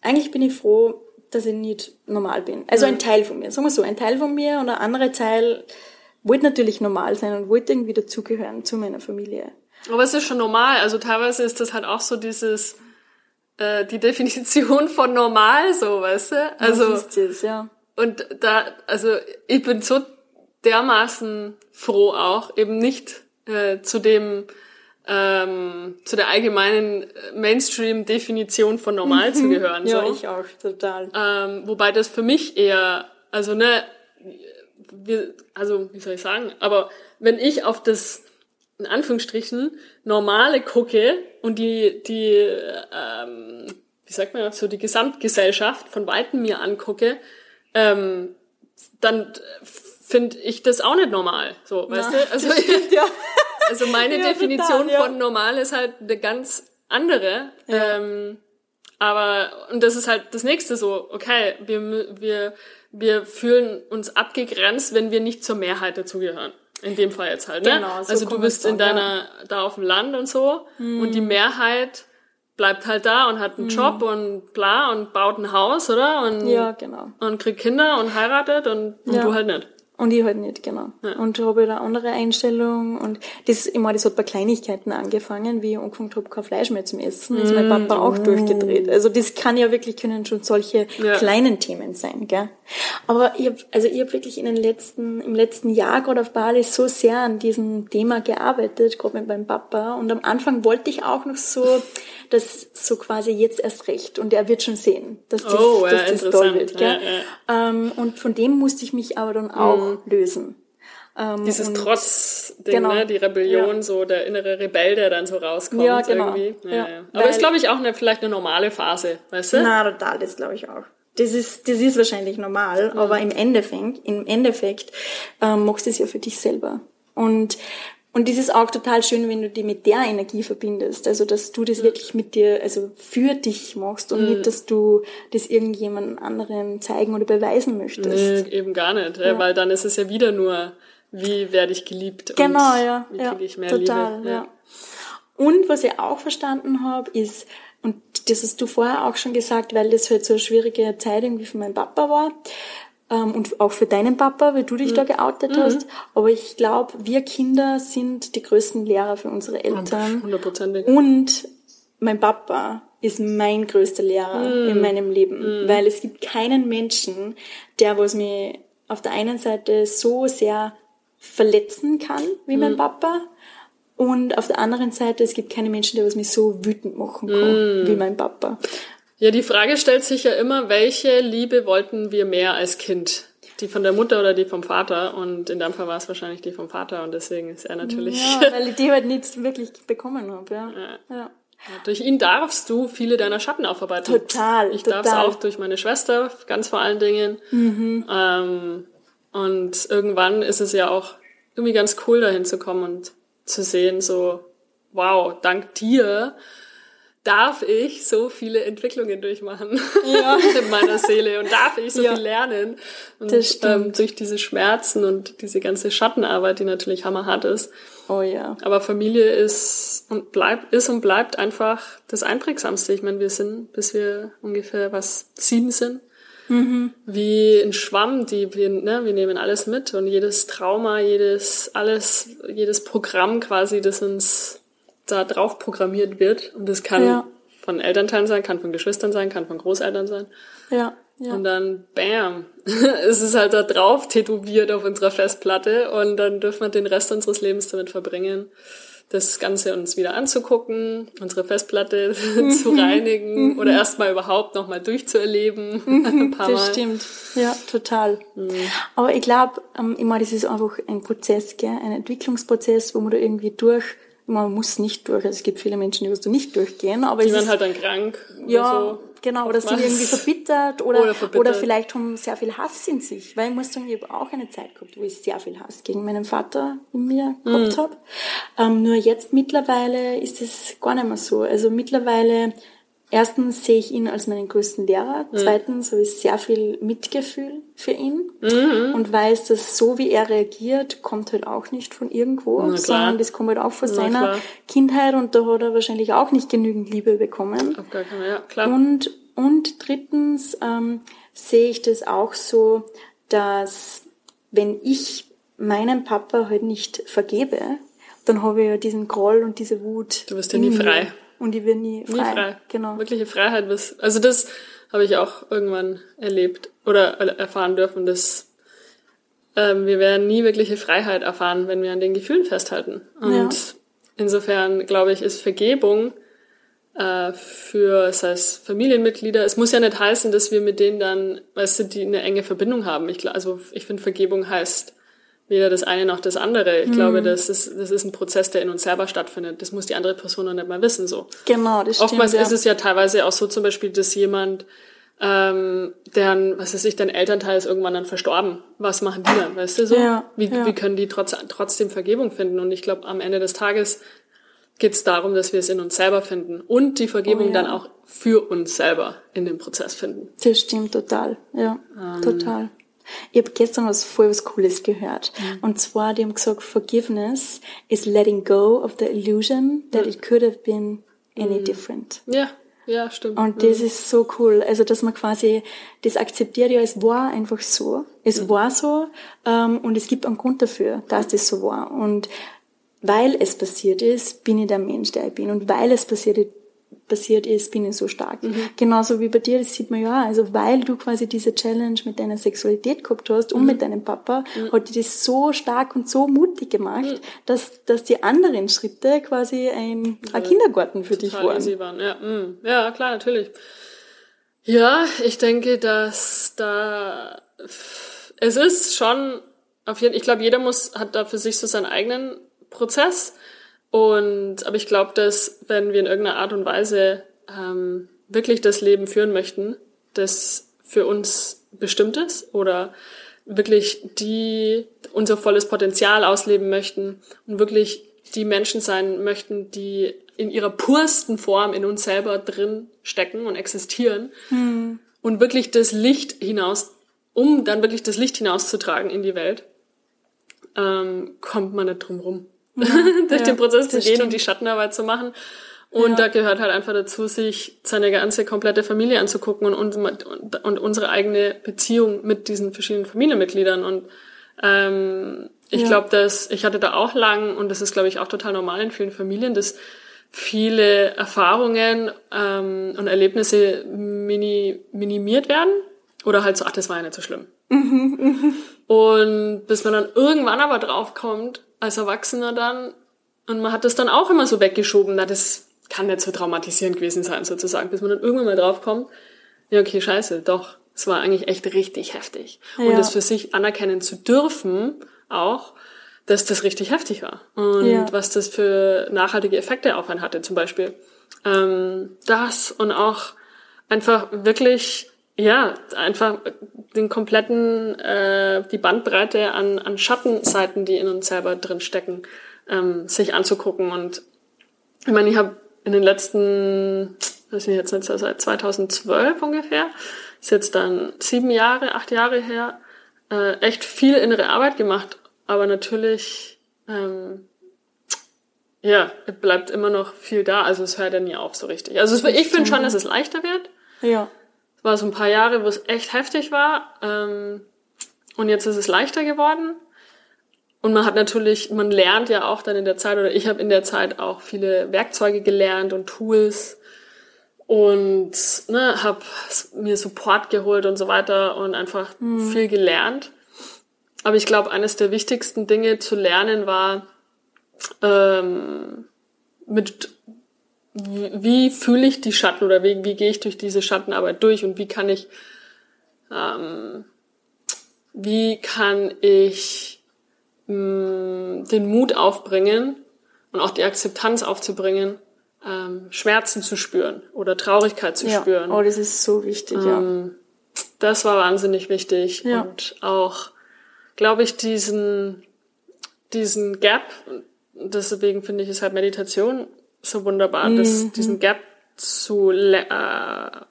eigentlich bin ich froh, dass ich nicht normal bin. Also ein Teil von mir, sagen wir so, ein Teil von mir und ein anderer Teil wollte natürlich normal sein und wollte irgendwie dazugehören zu meiner Familie. Aber es ist schon normal. Also teilweise ist das halt auch so dieses, äh, die Definition von normal, so, weißt du? Also, Was ist das, ja. und da, also ich bin so dermaßen froh auch, eben nicht äh, zu dem, ähm, zu der allgemeinen Mainstream-Definition von normal zu gehören. Ja, so. ich auch, total. Ähm, wobei das für mich eher, also ne, wir, also wie soll ich sagen, aber wenn ich auf das in Anführungsstrichen normale gucke und die die ähm, wie sagt man so die Gesamtgesellschaft von weitem mir angucke, ähm, dann finde ich das auch nicht normal, so, weißt Ja, du? Also, ja. also meine Ja, Definition total, ja. von normal ist halt eine ganz andere. Ähm, aber, und das ist halt das nächste so, okay, wir, wir, wir fühlen uns abgegrenzt, wenn wir nicht zur Mehrheit dazugehören. In dem Fall jetzt halt, ne? Genau, so also du bist in deiner, da auf dem Land und so, und Mhm. die Mehrheit bleibt halt da und hat einen Job und bla und baut ein Haus, oder? Und, Ja, genau. und kriegt Kinder und heiratet und, und Ja. du halt nicht. Und ich halt nicht, genau. Und habe halt eine andere Einstellung. Und das, ich meine, das hat bei Kleinigkeiten angefangen, wie ich angefangen habe, kein Fleisch mehr zum Essen, ist mein Papa auch durchgedreht. Also das kann ja wirklich, können schon solche Ja. kleinen Themen sein, gell? Aber ich hab, also ich habe wirklich in den letzten, im letzten Jahr gerade auf Bali so sehr an diesem Thema gearbeitet, gerade mit meinem Papa. Und am Anfang wollte ich auch noch so, das so quasi jetzt erst recht. Und er wird schon sehen, dass das, Oh, ja, dass das toll wird, gell? Ja, Ähm, und von dem musste ich mich aber dann auch lösen. Ähm, Dieses Trotz-Ding, Genau. ne? Die Rebellion, Ja. so der innere Rebell, der dann so rauskommt Ja, genau. irgendwie. Ja. ja. Aber Weil- ist, glaube ich, auch eine, vielleicht eine normale Phase, weißt du? Na, total, das glaube ich auch. Das ist, das ist wahrscheinlich normal, aber im Endeffekt, im Endeffekt ähm, machst du es ja für dich selber. Und und das ist auch total schön, wenn du die mit der Energie verbindest. Also, dass du das wirklich mit dir, also für dich machst und nicht, dass du das irgendjemand anderen zeigen oder beweisen möchtest. Nee, eben gar nicht, ja. weil dann ist es ja wieder nur, wie werde ich geliebt Genau, und ja. wie ja, kriege ich mehr total, Liebe. Ja. Und was ich auch verstanden habe, ist, und das hast du vorher auch schon gesagt, weil das halt so eine schwierige Zeit irgendwie für meinen Papa war, ähm, und auch für deinen Papa, weil du dich da geoutet hast. Aber ich glaube, wir Kinder sind die größten Lehrer für unsere Eltern. Hundertprozentig. Und mein Papa ist mein größter Lehrer in meinem Leben, weil es gibt keinen Menschen, der was mir auf der einen Seite so sehr verletzen kann wie mein Papa und auf der anderen Seite es gibt keine Menschen, der was mich so wütend machen kann wie mein Papa. Ja, die Frage stellt sich ja immer, welche Liebe wollten wir mehr als Kind? Die von der Mutter oder die vom Vater? Und in deinem Fall war es wahrscheinlich die vom Vater und deswegen ist er natürlich. Ja, weil ich die halt nicht wirklich bekommen habe. Ja. Ja. Durch ihn darfst du viele deiner Schatten aufarbeiten. Total, Ich darf es auch durch meine Schwester, ganz vor allen Dingen. Ähm, und irgendwann ist es ja auch irgendwie ganz cool, dahin zu kommen und zu sehen, so, wow, dank dir darf ich so viele Entwicklungen durchmachen in meiner Seele und darf ich so Ja. viel lernen. Und Das stimmt. ähm, durch diese Schmerzen und diese ganze Schattenarbeit, die natürlich hammerhart ist. Oh ja. Aber Familie ist und bleibt, ist und bleibt einfach das Einprägsamste. Ich meine, wir sind, bis wir ungefähr was sieben sind, wie ein Schwamm, die wir, ne, wir nehmen alles mit und jedes Trauma, jedes, alles, jedes Programm quasi, das uns da drauf programmiert wird. Und das kann Ja. von Elternteilen sein, kann von Geschwistern sein, kann von Großeltern sein. Ja. Ja. Und dann, bam, es ist halt da drauf tätowiert auf unserer Festplatte und dann dürfen wir den Rest unseres Lebens damit verbringen, das Ganze uns wieder anzugucken, unsere Festplatte zu reinigen oder erstmal überhaupt nochmal durchzuerleben. ein paar Mal. Das stimmt. Ja, total. Aber ich glaube, ähm, meine, das ist einfach ein Prozess, gell? ein Entwicklungsprozess, wo man da irgendwie durch, man muss nicht durch, also es gibt viele Menschen, die wirst du nicht durchgehen, aber Die werden halt dann krank. ja, Oder so. genau, oder sind irgendwie verbittert oder, Oder oder, verbittert. vielleicht haben sehr viel Hass in sich, weil ich muss sagen, ich habe auch eine Zeit gehabt, wo ich sehr viel Hass gegen meinen Vater in mir gehabt Mhm. habe. Ähm, nur jetzt mittlerweile ist es gar nicht mehr so. Also mittlerweile Erstens sehe ich ihn als meinen größten Lehrer. Mhm. Zweitens habe ich sehr viel Mitgefühl für ihn Mhm. und weiß, dass so wie er reagiert, kommt halt auch nicht von irgendwo, sondern das kommt halt auch von Na seiner klar. Kindheit und da hat er wahrscheinlich auch nicht genügend Liebe bekommen. Auf gar keinen Fall, ja, klar. Und, und drittens ähm, sehe ich das auch so, dass wenn ich meinem Papa halt nicht vergebe, dann habe ich ja diesen Groll und diese Wut. Du wirst ja nie frei. Und ich werde nie frei. Nie frei. Genau. Wirkliche Freiheit bist. Also das habe ich auch irgendwann erlebt oder erfahren dürfen, dass ähm, wir werden nie wirkliche Freiheit erfahren, wenn wir an den Gefühlen festhalten. Und ja. insofern glaube ich, ist Vergebung äh, für, sei es Familienmitglieder, es muss ja nicht heißen, dass wir mit denen dann, weißt du, die eine enge Verbindung haben. Ich, also ich finde, Vergebung heißt weder das eine noch das andere. Ich mhm. glaube, das ist, das ist ein Prozess, der in uns selber stattfindet. Das muss die andere Person noch nicht mal wissen. So. Genau, das stimmt. Oftmals ja. ist es ja teilweise auch so zum Beispiel, dass jemand, ähm, deren, was weiß ich, dein Elternteil ist irgendwann dann verstorben. Was machen die dann, weißt du so? Ja, wie, ja. wie können die trotz, trotzdem Vergebung finden? Und ich glaube, am Ende des Tages geht es darum, dass wir es in uns selber finden und die Vergebung oh, ja. dann auch für uns selber in dem Prozess finden. Das stimmt total, ja, ähm, total. Ich habe gestern was voll was Cooles gehört. Mhm. Und zwar, die haben gesagt, Forgiveness is letting go of the illusion that mhm. it could have been any mhm. different. Ja, ja, stimmt. Und das ist so cool. Also, dass man quasi das akzeptiert, ja, es war einfach so. Es mhm. war so ähm, und es gibt einen Grund dafür, dass das so war. Und weil es passiert ist, bin ich der Mensch, der ich bin. Und weil es passiert ist, passiert ist, bin ich so stark. Mhm. Genauso wie bei dir, das sieht man ja, also weil du quasi diese Challenge mit deiner Sexualität gehabt hast und mhm. mit deinem Papa, mhm. hat dir das so stark und so mutig gemacht, mhm. dass, dass die anderen Schritte quasi ein, ein Kindergarten für dich waren. waren. Ja. Mhm. ja, klar, natürlich. Ja, ich denke, dass da es ist schon auf jeden ich glaube, jeder muss, hat da für sich so seinen eigenen Prozess. Und aber ich glaube, dass wenn wir in irgendeiner Art und Weise ähm, wirklich das Leben führen möchten, das für uns bestimmt ist oder wirklich die unser volles Potenzial ausleben möchten und wirklich die Menschen sein möchten, die in ihrer pursten Form in uns selber drin stecken und existieren hm. und wirklich das Licht hinaus, um dann wirklich das Licht hinauszutragen in die Welt, ähm, kommt man nicht drum rum durch ja, den Prozess zu gehen stimmt. und die Schattenarbeit zu machen. Und ja. da gehört halt einfach dazu, sich seine ganze komplette Familie anzugucken und, und, und unsere eigene Beziehung mit diesen verschiedenen Familienmitgliedern. Und ähm, ich ja. glaube, dass ich hatte da auch lang, und das ist, glaube ich, auch total normal in vielen Familien, dass viele Erfahrungen ähm, und Erlebnisse mini, minimiert werden. Oder halt so, ach, das war ja nicht so schlimm. Mhm, mhm. und bis man dann irgendwann aber draufkommt, als Erwachsener dann. Und man hat das dann auch immer so weggeschoben, na, das kann nicht so traumatisierend gewesen sein, sozusagen, bis man dann irgendwann mal draufkommt, ja, okay, scheiße, doch, es war eigentlich echt richtig heftig. Ja. Und das für sich anerkennen zu dürfen, auch, dass das richtig heftig war. Und ja. was das für nachhaltige Effekte auf einen hatte, zum Beispiel. Ähm, das und auch einfach wirklich ja, einfach den kompletten, äh, die Bandbreite an, an Schattenseiten, die in uns selber drin stecken, ähm, sich anzugucken. Und ich meine, ich habe in den letzten, weiß nicht, jetzt nicht, seit 2012 ungefähr, ist jetzt dann sieben Jahre, acht Jahre her, äh, echt viel innere Arbeit gemacht. Aber natürlich, ähm, ja, bleibt immer noch viel da. Also es hört ja nie auf so richtig. Also ich finde schon, dass es leichter wird. Ja. Es war so ein paar Jahre, wo es echt heftig war. Ähm, und jetzt ist es leichter geworden. Und man hat natürlich, man lernt ja auch dann in der Zeit, oder ich habe in der Zeit auch viele Werkzeuge gelernt und Tools und ne, habe mir Support geholt und so weiter und einfach mhm. viel gelernt. Aber ich glaube, eines der wichtigsten Dinge zu lernen war, ähm, mit wie fühle ich die Schatten oder wie, wie gehe ich durch diese Schattenarbeit durch und wie kann ich, ähm, wie kann ich mh, mm, den Mut aufbringen und auch die Akzeptanz aufzubringen, ähm, Schmerzen zu spüren oder Traurigkeit zu ja. spüren. Oh, das ist so wichtig, ähm, ja. Das war wahnsinnig wichtig ja. und auch, glaube ich, diesen diesen Gap. Deswegen finde ich es halt Meditation so wunderbar, mhm. das, diesen Gap zu äh,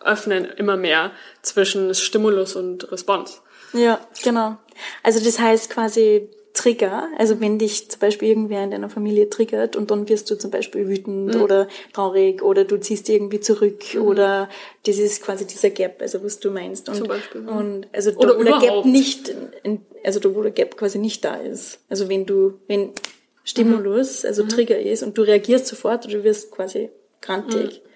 öffnen immer mehr zwischen Stimulus und Response. Ja, genau. Also das heißt quasi Trigger, also wenn dich zum Beispiel irgendwer in deiner Familie triggert und dann wirst du zum Beispiel wütend mhm. oder traurig oder du ziehst irgendwie zurück mhm. oder das ist quasi dieser Gap, also was du meinst. Und, zum Beispiel. Ja. Und also da, oder wo der Gap nicht, also da wo der Gap quasi nicht da ist. Also wenn du, wenn Stimulus, mhm. also mhm. Trigger ist und du reagierst sofort oder du wirst quasi grantig. Mhm.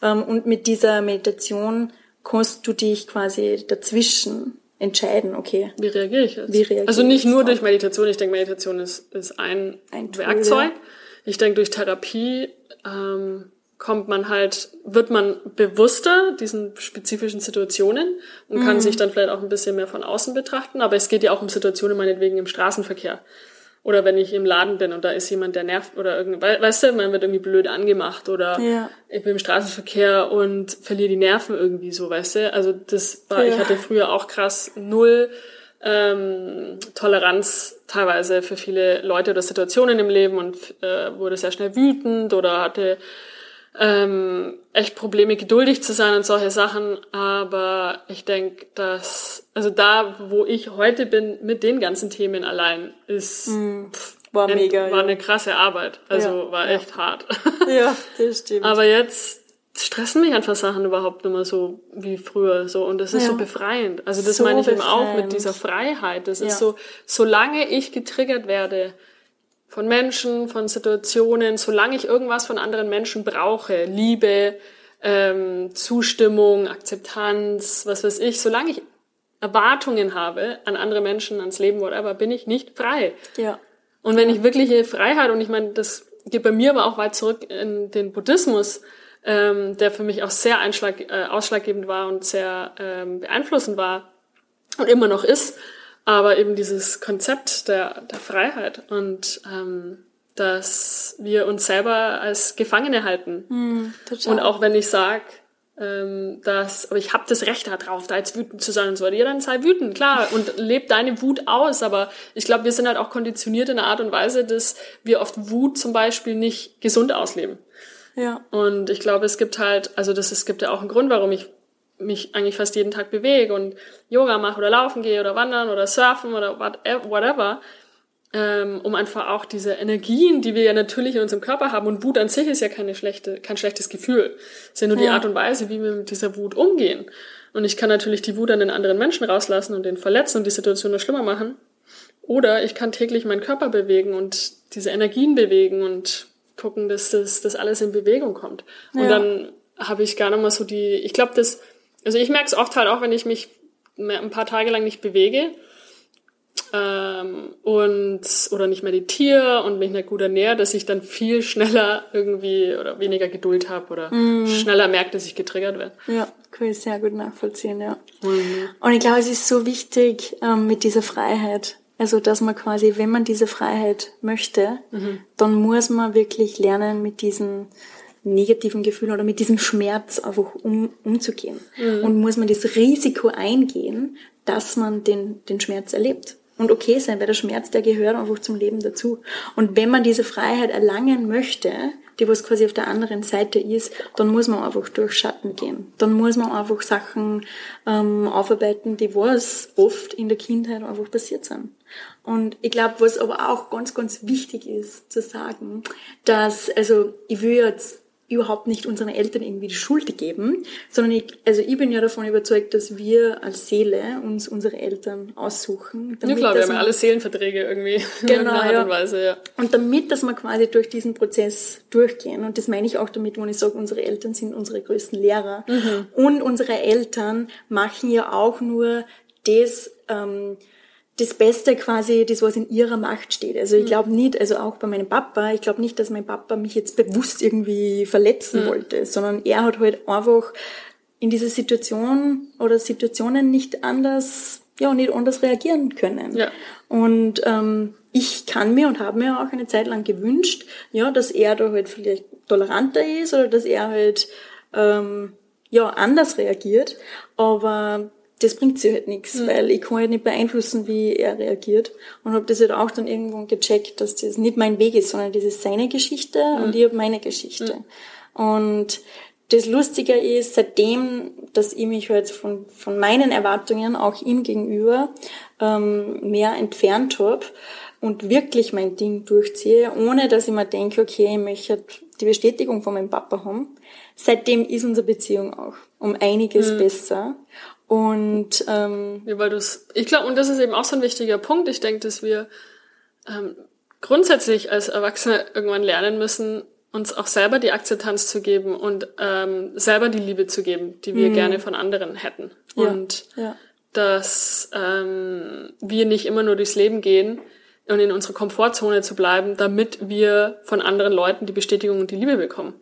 Um, und mit dieser Meditation kannst du dich quasi dazwischen entscheiden, okay. Wie reagiere ich jetzt? Wie reagiere also nicht nur durch Meditation, ich denke, Meditation ist, ist ein, ein Tool, Werkzeug. Ja. Ich denke, durch Therapie ähm, kommt man halt, wird man bewusster diesen spezifischen Situationen und mhm. kann sich dann vielleicht auch ein bisschen mehr von außen betrachten. Aber es geht ja auch um Situationen meinetwegen im Straßenverkehr. Oder wenn ich im Laden bin und da ist jemand, der nervt oder irgendwie, weißt du, man wird irgendwie blöd angemacht oder ja. ich bin im Straßenverkehr und verliere die Nerven irgendwie so, weißt du. Also das war, ja. ich hatte früher auch krass null ähm, Toleranz teilweise für viele Leute oder Situationen im Leben und äh, wurde sehr schnell wütend oder hatte ähm, echt Probleme, geduldig zu sein und solche Sachen. Aber ich denke, dass, also da, wo ich heute bin mit den ganzen Themen allein, ist, mm, war ein, mega. War ja. eine krasse Arbeit. Also ja, war echt ja. hart. Ja, das stimmt. Aber jetzt stressen mich einfach Sachen überhaupt nicht mehr so wie früher so und das ist so befreiend. Also das so meine ich befreiend. eben auch mit dieser Freiheit. Das ist so, solange ich getriggert werde, von Menschen, von Situationen, solange ich irgendwas von anderen Menschen brauche, Liebe, ähm, Zustimmung, Akzeptanz, was weiß ich, solange ich Erwartungen habe an andere Menschen, ans Leben, whatever, bin ich nicht frei. Ja. Und wenn ich wirkliche Freiheit, und ich meine, das geht bei mir aber auch weit zurück in den Buddhismus, ähm, der für mich auch sehr einschlag, äh, ausschlaggebend war und sehr ähm, beeinflussend war und immer noch ist, aber eben dieses Konzept der, der Freiheit und ähm, dass wir uns selber als Gefangene halten. Mm, und auch wenn ich sage, ähm, dass, aber ich habe das Recht darauf, da jetzt wütend zu sein und so weiter. Ja, dann sei wütend, klar, und leb deine Wut aus. Aber ich glaube, wir sind halt auch konditioniert in einer Art und Weise, dass wir oft Wut zum Beispiel nicht gesund ausleben. Ja. Und ich glaube, es gibt halt, also das, es gibt ja auch einen Grund, warum ich mich eigentlich fast jeden Tag bewege und Yoga mache oder laufen gehe oder wandern oder surfen oder whatever, ähm, um einfach auch diese Energien, die wir ja natürlich in unserem Körper haben und Wut an sich ist ja keine schlechte, kein schlechtes Gefühl, es ist ja nur ja. die Art und Weise, wie wir mit dieser Wut umgehen. Und ich kann natürlich die Wut an den anderen Menschen rauslassen und den verletzen und die Situation noch schlimmer machen. Oder ich kann täglich meinen Körper bewegen und diese Energien bewegen und gucken, dass das, das alles in Bewegung kommt. Und ja. dann habe ich gar nicht mal so die, ich glaube, das also ich merke es oft halt auch, wenn ich mich ein paar Tage lang nicht bewege ähm, und oder nicht meditiere und mich nicht gut ernähre, dass ich dann viel schneller irgendwie oder weniger Geduld habe oder mm. schneller merke, dass ich getriggert werde. Ja, kann ich sehr gut nachvollziehen, ja. Mhm. Und ich glaube, es ist so wichtig ähm, mit dieser Freiheit. Also, dass man quasi, wenn man diese Freiheit möchte, mhm. dann muss man wirklich lernen, mit diesen negativen Gefühlen oder mit diesem Schmerz einfach um, umzugehen. Mhm. Und muss man das Risiko eingehen, dass man den, den Schmerz erlebt. Und okay sein, weil der Schmerz, der gehört einfach zum Leben dazu. Und wenn man diese Freiheit erlangen möchte, die was quasi auf der anderen Seite ist, dann muss man einfach durch Schatten gehen. Dann muss man einfach Sachen ähm, aufarbeiten, die was oft in der Kindheit einfach passiert sind. Und ich glaube, was aber auch ganz, ganz wichtig ist zu sagen, dass, also ich will jetzt überhaupt nicht unseren Eltern irgendwie die Schuld geben, sondern ich, also ich bin ja davon überzeugt, dass wir als Seele uns unsere Eltern aussuchen. Damit, ja klar, wir haben ja alle Seelenverträge irgendwie genau, Art ja. und Weise, ja. Und damit, dass wir quasi durch diesen Prozess durchgehen, und das meine ich auch damit, wenn ich sage, unsere Eltern sind unsere größten Lehrer mhm. und unsere Eltern machen ja auch nur das, ähm, das Beste quasi, das was in ihrer Macht steht. Also ich mhm. glaube nicht, also auch bei meinem Papa, ich glaube nicht, dass mein Papa mich jetzt bewusst irgendwie verletzen mhm. wollte, sondern er hat halt einfach in dieser Situation oder Situationen nicht anders, ja, nicht anders reagieren können. Ja. Und ähm, ich kann mir und habe mir auch eine Zeit lang gewünscht, ja, dass er da halt vielleicht toleranter ist oder dass er halt ähm, ja anders reagiert. Aber das bringt sich halt nichts, mhm. weil ich kann halt nicht beeinflussen, wie er reagiert. Und habe das halt auch dann irgendwann gecheckt, dass das nicht mein Weg ist, sondern das ist seine Geschichte mhm. und ich habe meine Geschichte. Mhm. Und das Lustige ist, seitdem, dass ich mich halt von, von meinen Erwartungen auch ihm gegenüber ähm, mehr entfernt habe, und wirklich mein Ding durchziehe, ohne dass ich mir denke, okay, ich möchte die Bestätigung von meinem Papa haben. Seitdem ist unsere Beziehung auch um einiges mhm. besser. Und ähm, ja, weil du's, ich glaube, und das ist eben auch so ein wichtiger Punkt. Ich denke, dass wir ähm, grundsätzlich als Erwachsene irgendwann lernen müssen, uns auch selber die Akzeptanz zu geben und ähm, selber die Liebe zu geben, die wir mhm. gerne von anderen hätten. Ja, und ja. dass ähm, wir nicht immer nur durchs Leben gehen und in unserer Komfortzone zu bleiben, damit wir von anderen Leuten die Bestätigung und die Liebe bekommen.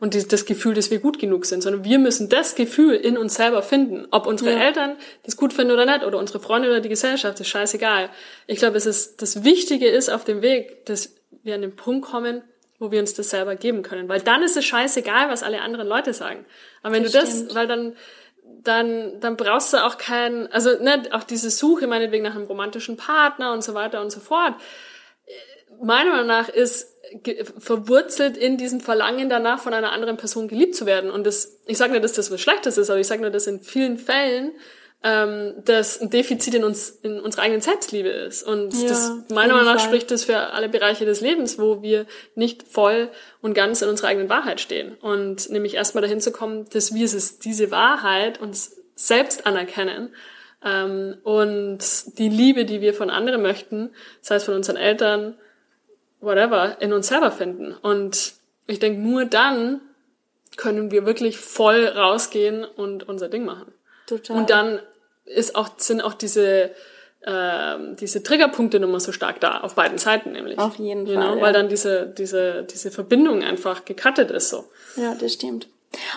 Und die, das Gefühl, dass wir gut genug sind, sondern wir müssen das Gefühl in uns selber finden. Ob unsere ja. Eltern das gut finden oder nicht, oder unsere Freunde oder die Gesellschaft, ist scheißegal. Ich glaube, es ist, das Wichtige ist auf dem Weg, dass wir an den Punkt kommen, wo wir uns das selber geben können. Weil dann ist es scheißegal, was alle anderen Leute sagen. Aber wenn das du das, stimmt. weil dann, dann, dann brauchst du auch keinen, also ne, auch diese Suche meinetwegen nach einem romantischen Partner und so weiter und so fort. Meiner Meinung nach ist verwurzelt in diesem Verlangen danach, von einer anderen Person geliebt zu werden. Und das, ich sage nicht, dass das was Schlechtes ist, aber ich sage nur, dass in vielen Fällen ähm, das ein Defizit in uns, in unserer eigenen Selbstliebe ist. Und ja, das, meiner Meinung nach spricht das für alle Bereiche des Lebens, wo wir nicht voll und ganz in unserer eigenen Wahrheit stehen. Und nämlich erstmal dahin zu kommen, dass wir es, diese Wahrheit uns selbst anerkennen ähm, und die Liebe, die wir von anderen möchten, sei es von unseren Eltern, whatever, in uns selber finden. Und ich denke, nur dann können wir wirklich voll rausgehen und unser Ding machen. Total. Und dann ist auch, sind auch diese, äh, diese Triggerpunkte nochmal so stark da, auf beiden Seiten nämlich. Auf jeden Fall. Know, ja. Weil dann diese, diese, diese Verbindung einfach gecuttet ist so. Ja, das stimmt.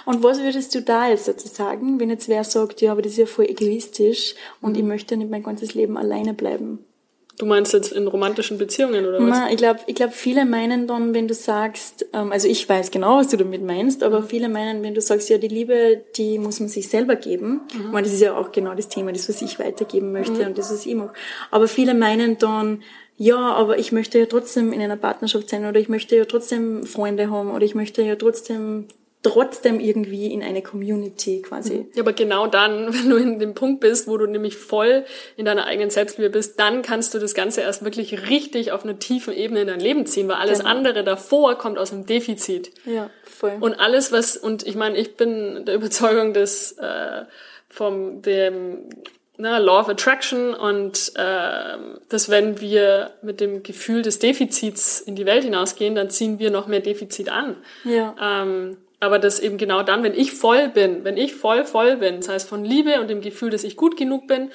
Und was würdest du da jetzt dazu sagen, wenn jetzt wer sagt, ja, aber das ist ja voll egoistisch und ich möchte nicht mein ganzes Leben alleine bleiben? Du meinst jetzt in romantischen Beziehungen oder was? Na, ich glaube, ich glaub, viele meinen dann, wenn du sagst, ähm, also ich weiß genau, was du damit meinst, aber mhm. viele meinen, wenn du sagst, ja, die Liebe, die muss man sich selber geben. Mhm. Ich meine, das ist ja auch genau das Thema, das, was ich weitergeben möchte mhm. und das, was ich mache. Aber viele meinen dann, ja, aber ich möchte ja trotzdem in einer Partnerschaft sein oder ich möchte ja trotzdem Freunde haben oder ich möchte ja trotzdem trotzdem irgendwie in eine Community quasi. Ja, aber genau dann, wenn du in dem Punkt bist, wo du nämlich voll in deiner eigenen Selbstliebe bist, dann kannst du das Ganze erst wirklich richtig auf einer tiefen Ebene in dein Leben ziehen, weil alles genau. andere davor kommt aus dem Defizit. Ja, voll. Und alles, was, und ich meine, ich bin der Überzeugung, dass äh, vom dem ne, Law of Attraction und äh, dass wenn wir mit dem Gefühl des Defizits in die Welt hinausgehen, dann ziehen wir noch mehr Defizit an. Ja. Ähm, aber das eben genau dann, wenn ich voll bin, wenn ich voll voll bin, das heißt von Liebe und dem Gefühl, dass ich gut genug bin,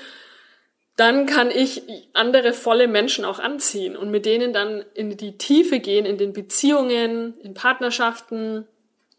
dann kann ich andere volle Menschen auch anziehen und mit denen dann in die Tiefe gehen, in den Beziehungen, in Partnerschaften,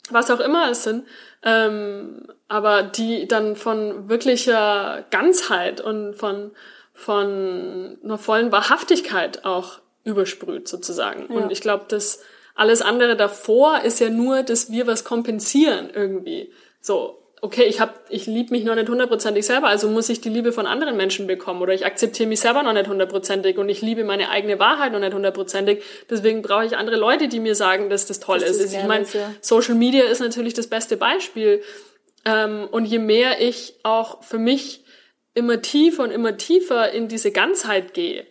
was auch immer es sind, ähm, aber die dann von wirklicher Ganzheit und von, von einer vollen Wahrhaftigkeit auch übersprüht sozusagen. Ja. Und ich glaube, dass alles andere davor ist ja nur, dass wir was kompensieren irgendwie. So, okay, ich hab, ich liebe mich noch nicht hundertprozentig selber, also muss ich die Liebe von anderen Menschen bekommen oder ich akzeptiere mich selber noch nicht hundertprozentig und ich liebe meine eigene Wahrheit noch nicht hundertprozentig. Deswegen brauche ich andere Leute, die mir sagen, dass das toll das ist. ist. Ich meine, ja. Social Media ist natürlich das beste Beispiel. Ähm, und je mehr ich auch für mich immer tiefer und immer tiefer in diese Ganzheit gehe,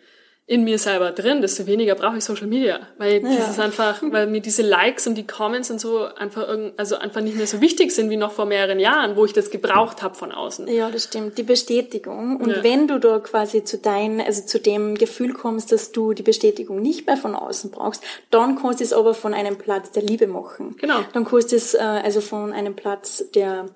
in mir selber drin, desto weniger brauche ich Social Media, weil ja. ist einfach, weil mir diese Likes und die Comments und so einfach irgend, also einfach nicht mehr so wichtig sind wie noch vor mehreren Jahren, wo ich das gebraucht habe von außen. Ja, das stimmt, die Bestätigung. Und ja. wenn du da quasi zu dein, also zu dem Gefühl kommst, dass du die Bestätigung nicht mehr von außen brauchst, dann kannst du es aber von einem Platz der Liebe machen. Genau. Dann kannst du es äh, also von einem Platz der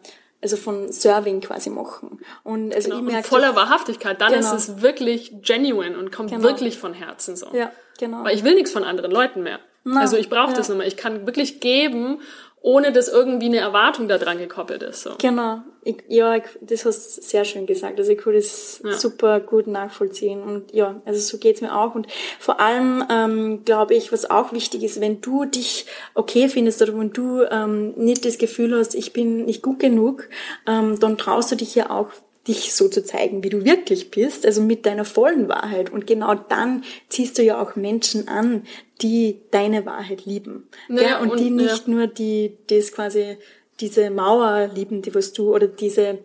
also von Serving quasi machen. Und also genau. ich merke voller Wahrhaftigkeit, dann genau. ist es wirklich genuine und kommt genau. wirklich von Herzen so. Ja, genau. Weil ich will nichts von anderen Leuten mehr. Na, also ich brauche ja. das nicht mehr. Ich kann wirklich geben ohne dass irgendwie eine Erwartung da dran gekoppelt ist. So. Genau. Ich, ja, ich, das hast du sehr schön gesagt. Also ich kann das ja. super gut nachvollziehen. Und ja, also so geht's mir auch. Und vor allem ähm, glaube ich, was auch wichtig ist, wenn du dich okay findest oder wenn du ähm, nicht das Gefühl hast, ich bin nicht gut genug, ähm, dann traust du dich ja auch dich so zu zeigen, wie du wirklich bist, also mit deiner vollen Wahrheit. Und genau dann ziehst du ja auch Menschen an, die deine Wahrheit lieben. Naja, und, und, die nicht ja. nur die, das quasi, diese Mauer lieben, die was du, oder diese,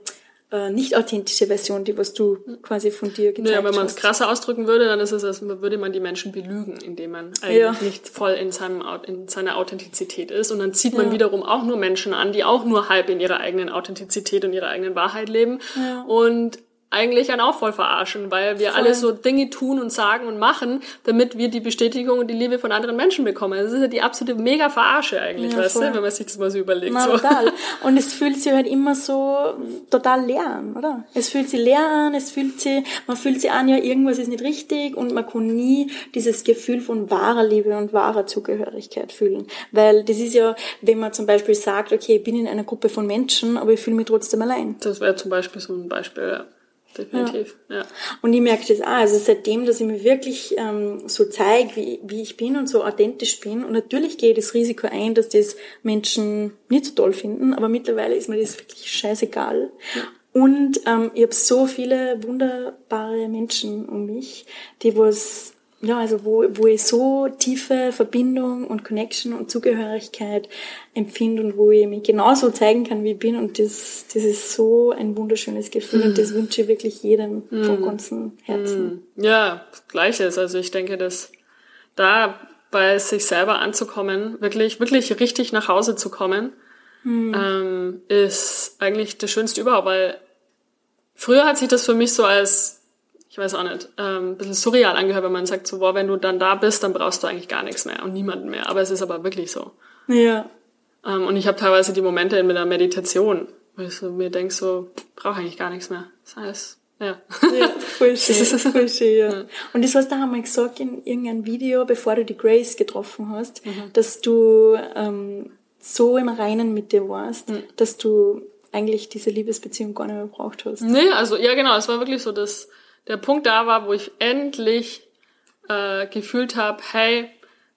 äh, nicht authentische Version, die was du quasi von dir gezeigt Ja, wenn man es hast. krasser ausdrücken würde, dann ist es, als würde man die Menschen belügen, indem man eigentlich Ja. nicht voll in, seinem, in seiner Authentizität ist. Und dann zieht man Ja. wiederum auch nur Menschen an, die auch nur halb in ihrer eigenen Authentizität und ihrer eigenen Wahrheit leben. Ja. Und eigentlich einen auch voll verarschen, weil wir Voll. alle so Dinge tun und sagen und machen, damit wir die Bestätigung und die Liebe von anderen Menschen bekommen. Das ist ja die absolute mega Verarsche eigentlich, Ja, weißt voll. du, wenn man sich das mal so überlegt. Na, so. total. Und es fühlt sich halt immer so total leer an, oder? Es fühlt sich leer an, es fühlt sich, man fühlt sich an, ja, irgendwas ist nicht richtig und man kann nie dieses Gefühl von wahrer Liebe und wahrer Zugehörigkeit fühlen. Weil das ist ja, wenn man zum Beispiel sagt, okay, ich bin in einer Gruppe von Menschen, aber ich fühle mich trotzdem allein. Das wäre zum Beispiel so ein Beispiel, ja. Definitiv, ja. Und ich merke das auch, also seitdem, dass ich mich wirklich ähm, so zeige, wie, wie ich bin und so authentisch bin. Und natürlich gehe ich das Risiko ein, dass das Menschen nicht so toll finden, aber mittlerweile ist mir das wirklich scheißegal. Und ähm, ich habe so viele wunderbare Menschen um mich, die was ja, also wo, wo ich so tiefe Verbindung und Connection und Zugehörigkeit empfinde und wo ich mich genauso zeigen kann, wie ich bin. Und das, das ist so ein wunderschönes Gefühl und das wünsche ich wirklich jedem von ganzem Herzen. Ja, das Gleiche ist. Also ich denke, dass da bei sich selber anzukommen, wirklich, wirklich richtig nach Hause zu kommen, ähm, ist eigentlich das Schönste überhaupt, weil früher hat sich das für mich so als, ich weiß auch nicht, ähm, ein bisschen surreal angehört, wenn man sagt so, boah, wenn du dann da bist, dann brauchst du eigentlich gar nichts mehr und niemanden mehr. Aber es ist aber wirklich so. Ja. Ähm, und ich habe teilweise die Momente mit der Meditation, wo ich so mir denk so, brauche eigentlich gar nichts mehr. Das heißt, ja. Ja, voll schön, voll schön, ja. Und das hast du einmal gesagt in irgendeinem Video, bevor du die Grace getroffen hast, dass du ähm, so im Reinen mit dir warst, dass du eigentlich diese Liebesbeziehung gar nicht mehr gebraucht hast. Nee, also ja genau, es war wirklich so, dass der Punkt da war, wo ich endlich äh, gefühlt habe, hey,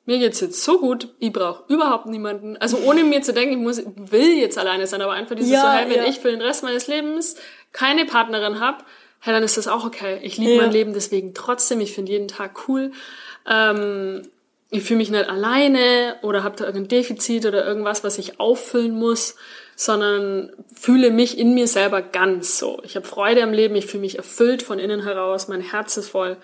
mir geht's jetzt so gut, ich brauche überhaupt niemanden. Also ohne mir zu denken, ich muss, will jetzt alleine sein, aber einfach dieses Ja, so, hey, wenn ja. ich für den Rest meines Lebens keine Partnerin habe, hey, dann ist das auch okay. Ich liebe Ja. mein Leben deswegen trotzdem, ich finde jeden Tag cool. Ähm, ich fühle mich nicht alleine oder habe da irgendein Defizit oder irgendwas, was ich auffüllen muss, sondern fühle mich in mir selber ganz so. Ich habe Freude am Leben, ich fühle mich erfüllt von innen heraus, mein Herz ist voll.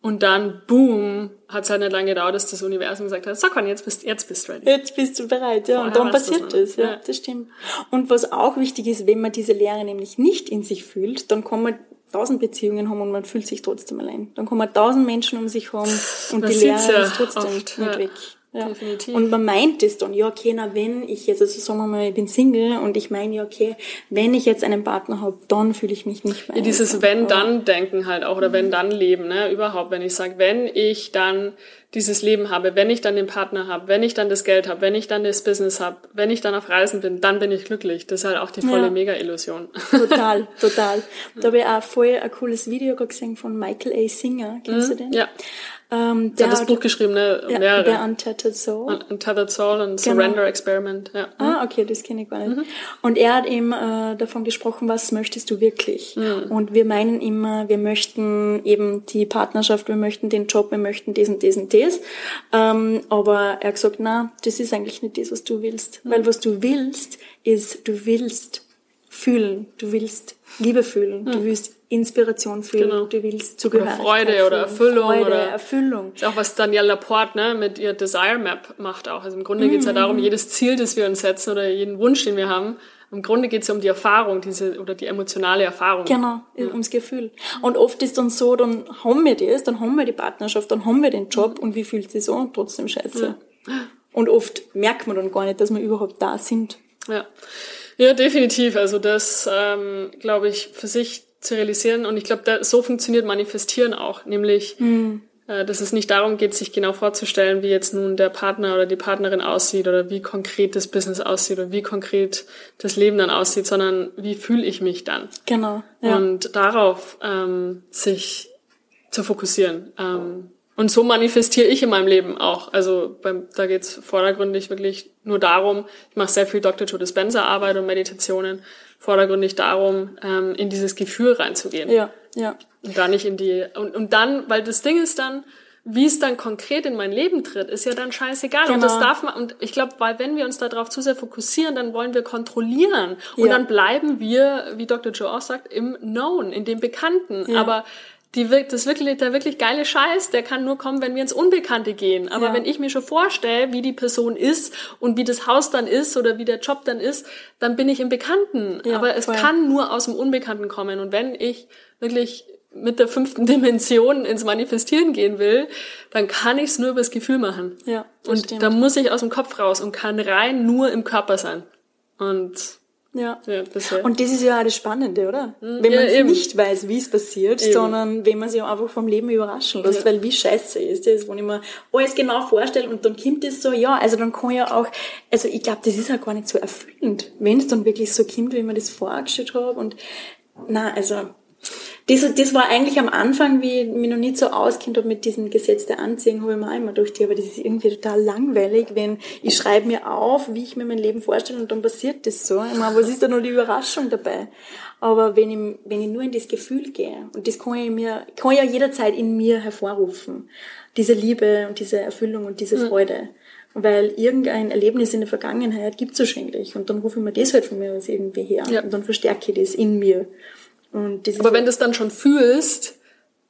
Und dann, boom, hat es halt nicht lange gedauert, dass das Universum gesagt hat, so Con, jetzt bist, jetzt bist du ready. Jetzt bist du bereit, ja. Und Vorher dann warst du's passiert das, ja, Ja. das stimmt. Und was auch wichtig ist, wenn man diese Leere nämlich nicht in sich fühlt, dann kann man tausend Beziehungen haben und man fühlt sich trotzdem allein. Dann kann man tausend Menschen um sich haben und Man die Leere ja ist trotzdem oft, nicht ja. weg. Ja. Definitiv. Und man meint es dann, ja, okay, na, wenn ich jetzt, also sagen wir mal, ich bin Single und ich meine, ja, okay, wenn ich jetzt einen Partner habe, dann fühle ich mich nicht mehr. Ja, dieses. Wenn-Dann-Denken halt auch oder Wenn-Dann-Leben, ne? Überhaupt, wenn ich sage, wenn ich dann dieses Leben habe, wenn ich dann den Partner habe, wenn ich dann das Geld habe, wenn ich dann das Business habe, wenn ich dann auf Reisen bin, dann bin ich glücklich. Das ist halt auch die volle Ja. Mega-Illusion. Total, total. Da habe ich auch voll ein cooles Video gesehen von Michael A. Singer. Kennst du den? Mhm. Ja, Ähm, der hat das Buch geschrieben, ne? ja, Mehrere. der Untethered Soul. Untethered Soul und Genau. Surrender Experiment, ja. Ah, okay, das kenne ich gar nicht. Mhm. Und er hat eben äh, davon gesprochen, was möchtest du wirklich? Mhm. Und wir meinen immer, wir möchten eben die Partnerschaft, wir möchten den Job, wir möchten das und das. Ähm, aber er hat gesagt, na, das ist eigentlich nicht das, was du willst. Mhm. Weil was du willst, ist, du willst fühlen, du willst Liebe fühlen, du willst Inspiration fühlen, Mhm. Genau. du willst Zugehörigkeit Freude oder Erfüllung Freude, oder- Erfüllung. ist auch was Danielle Laporte ne, mit ihr Desire Map macht auch. Also im Grunde geht's ja Mhm. darum, jedes Ziel, das wir uns setzen oder jeden Wunsch, den wir haben, im Grunde geht's ja um die Erfahrung, diese oder die emotionale Erfahrung. Genau, ums Gefühl. Und oft ist dann so, dann haben wir das, dann haben wir die Partnerschaft, dann haben wir den Job und wie fühlt sich so? Trotzdem scheiße. Und oft merkt man dann gar nicht, dass wir überhaupt da sind. Ja, ja definitiv. Also das, ähm, glaube ich, für sich zu realisieren. Und ich glaube, da- so funktioniert Manifestieren auch. Nämlich, äh, dass es nicht darum geht, sich genau vorzustellen, wie jetzt nun der Partner oder die Partnerin aussieht oder wie konkret das Business aussieht oder wie konkret das Leben dann aussieht, sondern wie fühle ich mich dann? Genau. Ja. und darauf ähm, sich zu fokussieren. Ähm, und so manifestiere ich in meinem Leben auch. Also beim, da geht's vordergründig wirklich nur darum, ich mache sehr viel Dr. Joe Dispenza Arbeit und Meditationen, vordergründig darum, ähm, in dieses Gefühl reinzugehen. ja, ja. Und da nicht in die, und, und dann, weil das Ding ist dann, Wie es dann konkret in mein Leben tritt, ist ja dann scheißegal. Genau. Und das genau. darf man, und ich glaube, weil wenn wir uns darauf zu sehr fokussieren, dann wollen wir kontrollieren. Und ja. dann bleiben wir, wie Dr. Joe auch sagt, im Known, in dem Bekannten. Ja. Aber die, das wirklich, der wirklich geile Scheiß, der kann nur kommen, wenn wir ins Unbekannte gehen. Aber ja. wenn ich mir schon vorstelle, wie die Person ist und wie das Haus dann ist oder wie der Job dann ist, dann bin ich im Bekannten. Ja, Aber es voll. kann nur aus dem Unbekannten kommen. Und wenn ich wirklich mit der fünften Dimension ins Manifestieren gehen will, dann kann ich es nur übers Gefühl machen. Ja, und stimmt. da muss ich aus dem Kopf raus und kann rein nur im Körper sein. Und ja. ja das und das ist ja auch das Spannende, oder? Mhm. Wenn man ja, nicht weiß, wie es passiert, eben. sondern wenn man sich einfach vom Leben überraschen lässt, ja. weil wie scheiße ist das, wenn ich mir alles genau vorstelle und dann kommt es so, ja, also dann kann ja auch, also ich glaube, das ist ja gar nicht so erfüllend, wenn es dann wirklich so kommt, wie man das vorgestellt habe und na, also das, das war eigentlich am Anfang, wie ich mich noch nicht so auskennt habe mit diesem Gesetz der Anziehung, habe ich mir auch immer gedacht, aber das ist irgendwie total langweilig, wenn ich schreibe mir auf, wie ich mir mein Leben vorstelle und dann passiert das so. Ich meine, was ist da noch die Überraschung dabei? Aber wenn ich, wenn ich nur in das Gefühl gehe, und das kann ich mir, kann ich ja jederzeit in mir hervorrufen, diese Liebe und diese Erfüllung und diese Freude. Weil irgendein Erlebnis in der Vergangenheit gibt es wahrscheinlich. Und dann rufe ich mir das halt von mir aus irgendwie her. Ja. Und dann verstärke ich das in mir. Aber wenn du es dann schon fühlst,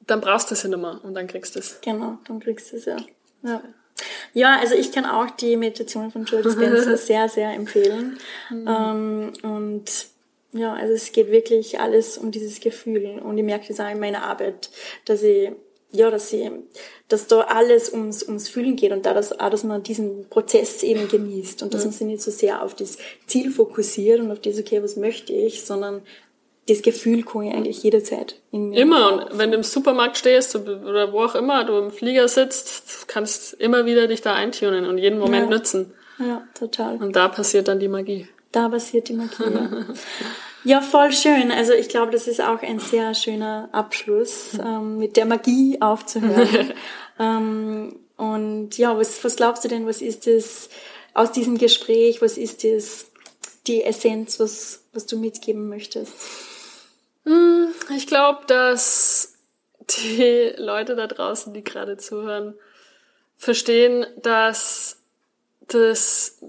dann brauchst du es ja nicht mehr und dann kriegst du es. Genau, dann kriegst du es ja. ja. Ja, also ich kann auch die Meditation von Joe Dispenza sehr, sehr empfehlen. Mhm. Ähm, und ja, also es geht wirklich alles um dieses Gefühl. Und ich merke das auch in meiner Arbeit, dass ich, ja, dass ich, dass da alles ums, ums Fühlen geht und da, dass, auch, dass man diesen Prozess eben genießt und dass mhm. man sich nicht so sehr auf das Ziel fokussiert und auf das, okay, was möchte ich, sondern das Gefühl kann ich eigentlich jederzeit in mir. Immer. Und wenn du im Supermarkt stehst oder wo auch immer du im Flieger sitzt, kannst immer wieder dich da eintunen und jeden Moment ja. nützen. Ja, total. Und da passiert dann die Magie. Da passiert die Magie. Ja. ja, voll schön. Also ich glaube, das ist auch ein sehr schöner Abschluss, ähm, mit der Magie aufzuhören. ähm, und ja, was, was glaubst du denn, was ist das aus diesem Gespräch, was ist das, die Essenz, was, was du mitgeben möchtest? Hm, ich glaube, dass die Leute da draußen, die gerade zuhören, verstehen, dass das,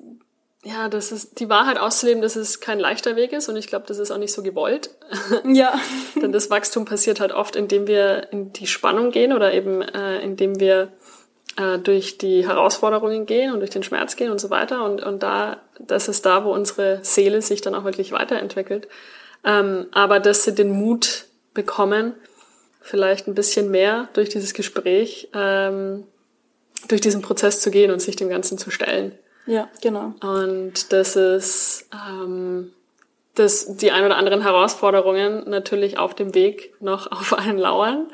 ja, das ist die Wahrheit auszuleben, dass es kein leichter Weg ist und ich glaube, das ist auch nicht so gewollt. Ja. Denn das Wachstum passiert halt oft, indem wir in die Spannung gehen oder eben äh, indem wir äh, durch die Herausforderungen gehen und durch den Schmerz gehen und so weiter. Und, und da, das ist da, wo unsere Seele sich dann auch wirklich weiterentwickelt. Ähm, aber dass sie den Mut bekommen, vielleicht ein bisschen mehr durch dieses Gespräch, ähm, durch diesen Prozess zu gehen und sich dem Ganzen zu stellen. Ja, genau. Und das ist, ähm, dass die ein oder anderen Herausforderungen natürlich auf dem Weg noch auf einen lauern,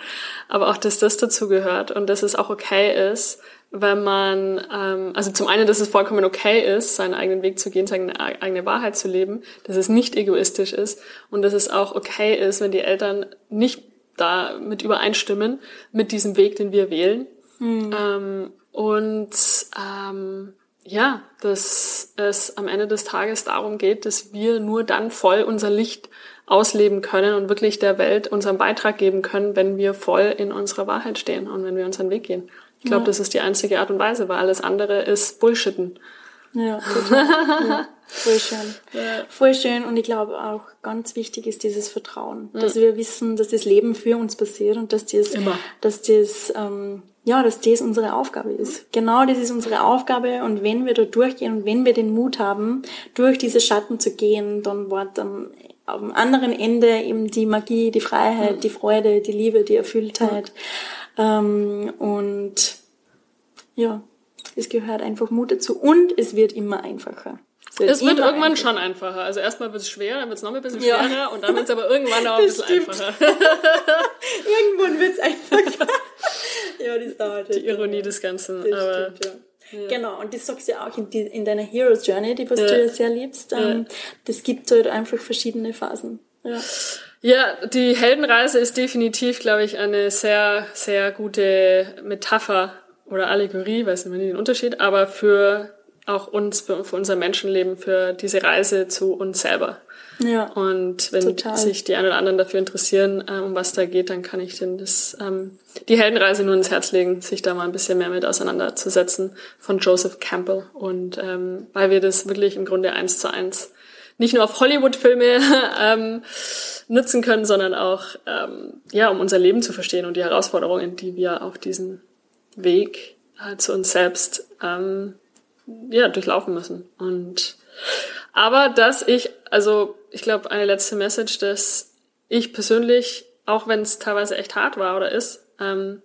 aber auch, dass das dazu gehört und dass es auch okay ist, wenn man, ähm, also zum einen, dass es vollkommen okay ist, seinen eigenen Weg zu gehen, seine eigene Wahrheit zu leben, dass es nicht egoistisch ist und dass es auch okay ist, wenn die Eltern nicht da mit übereinstimmen mit diesem Weg, den wir wählen. Mhm. Ähm, und ähm, ja, dass es am Ende des Tages darum geht, dass wir nur dann voll unser Licht ausleben können und wirklich der Welt unseren Beitrag geben können, wenn wir voll in unserer Wahrheit stehen und wenn wir unseren Weg gehen. Ich glaube, ja. das ist die einzige Art und Weise, weil alles andere ist Bullshitten. Ja, total. ja, voll schön. Ja. Voll schön. Und ich glaube auch ganz wichtig ist dieses Vertrauen, mhm. dass wir wissen, dass das Leben für uns passiert und dass das, Immer. dass das, ähm, ja, dass das unsere Aufgabe ist. Genau das ist unsere Aufgabe. Und wenn wir da durchgehen und wenn wir den Mut haben, durch diese Schatten zu gehen, dann wird am, am anderen Ende eben die Magie, die Freiheit, mhm. die Freude, die Liebe, die Erfülltheit. Mhm ähm, und ja, es gehört einfach Mut dazu und es wird immer einfacher. Es wird, es wird irgendwann einfacher. schon einfacher. Also erstmal wird es schwer, dann wird es noch ein bisschen schwerer ja. und dann wird es aber irgendwann auch ein bisschen stimmt. einfacher. irgendwann wird es einfacher. ja, das dauert. Die Ironie des Ganzen. Aber stimmt, ja. Ja. Genau, und das sagst du ja auch in, die, in deiner Hero's Journey, die was ja. du ja sehr liebst. Ähm, das gibt halt einfach verschiedene Phasen. Ja. Ja, die Heldenreise ist definitiv, glaube ich, eine sehr, sehr gute Metapher oder Allegorie, weiß nicht mehr den Unterschied, aber für auch uns für, für unser Menschenleben, für diese Reise zu uns selber. Ja. Und wenn Total. sich die einen oder anderen dafür interessieren, äh, um was da geht, dann kann ich denen das, ähm, die Heldenreise nur ins Herz legen, sich da mal ein bisschen mehr mit auseinanderzusetzen von Joseph Campbell. Und ähm, weil wir das wirklich im Grunde eins zu eins nicht nur auf Hollywood-Filme ähm, nutzen können, sondern auch ähm, ja, um unser Leben zu verstehen und die Herausforderungen, die wir auf diesem Weg äh, zu uns selbst ähm, ja, durchlaufen müssen. Und aber dass ich, also ich glaube, eine letzte Message, dass ich persönlich, auch wenn es teilweise echt hart war oder ist, ähm,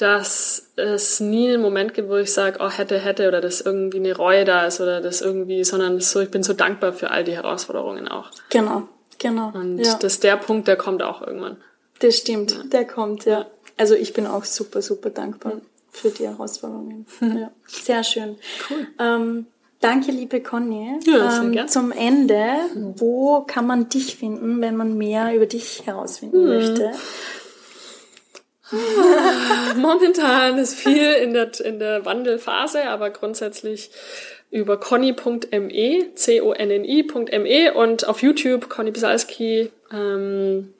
dass es nie einen Moment gibt, wo ich sage, oh, hätte, hätte, oder dass irgendwie eine Reue da ist oder das irgendwie, sondern so, ich bin so dankbar für all die Herausforderungen auch. Genau, genau. Und ja. das ist der Punkt, der kommt auch irgendwann. Das stimmt, der kommt, ja. Also ich bin auch super, super dankbar für die Herausforderungen. Ja. Sehr schön. Cool. Ähm, danke, liebe Conny. Ja, sehr ähm, gern. zum Ende, wo kann man dich finden, wenn man mehr über dich herausfinden Hm. möchte? Momentan ist viel in der, in der Wandelphase, aber grundsätzlich über conny.me, C-O-N-N-I.me und auf YouTube Conny Bisalski, ähm,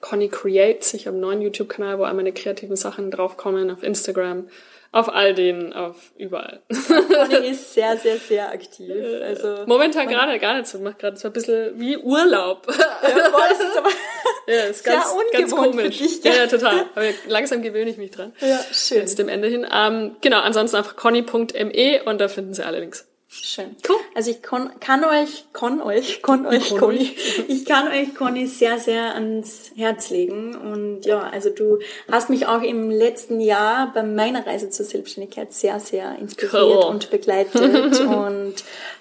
Conny Creates. Ich habe einen neuen YouTube-Kanal, wo all meine kreativen Sachen draufkommen, auf Instagram, auf all den, auf überall. Conny ist sehr, sehr, sehr aktiv. Also, Momentan gerade gar nicht so, macht gerade so ein bisschen wie Urlaub. ja, boah, das ist aber ja, ist Sehr ganz, ganz komisch. dich, ja, ja, total. Aber langsam gewöhne ich mich dran. ja, schön. Jetzt dem Ende hin. Ähm, genau, ansonsten einfach conny.me und da finden Sie alle Links. Schön. Cool. Also ich kann, kann euch, kann euch, kann euch, Kann Conny, ich kann euch, Conny, sehr, sehr ans Herz legen. Und ja, also du hast mich auch im letzten Jahr bei meiner Reise zur Selbstständigkeit sehr, sehr inspiriert Cool. und begleitet. und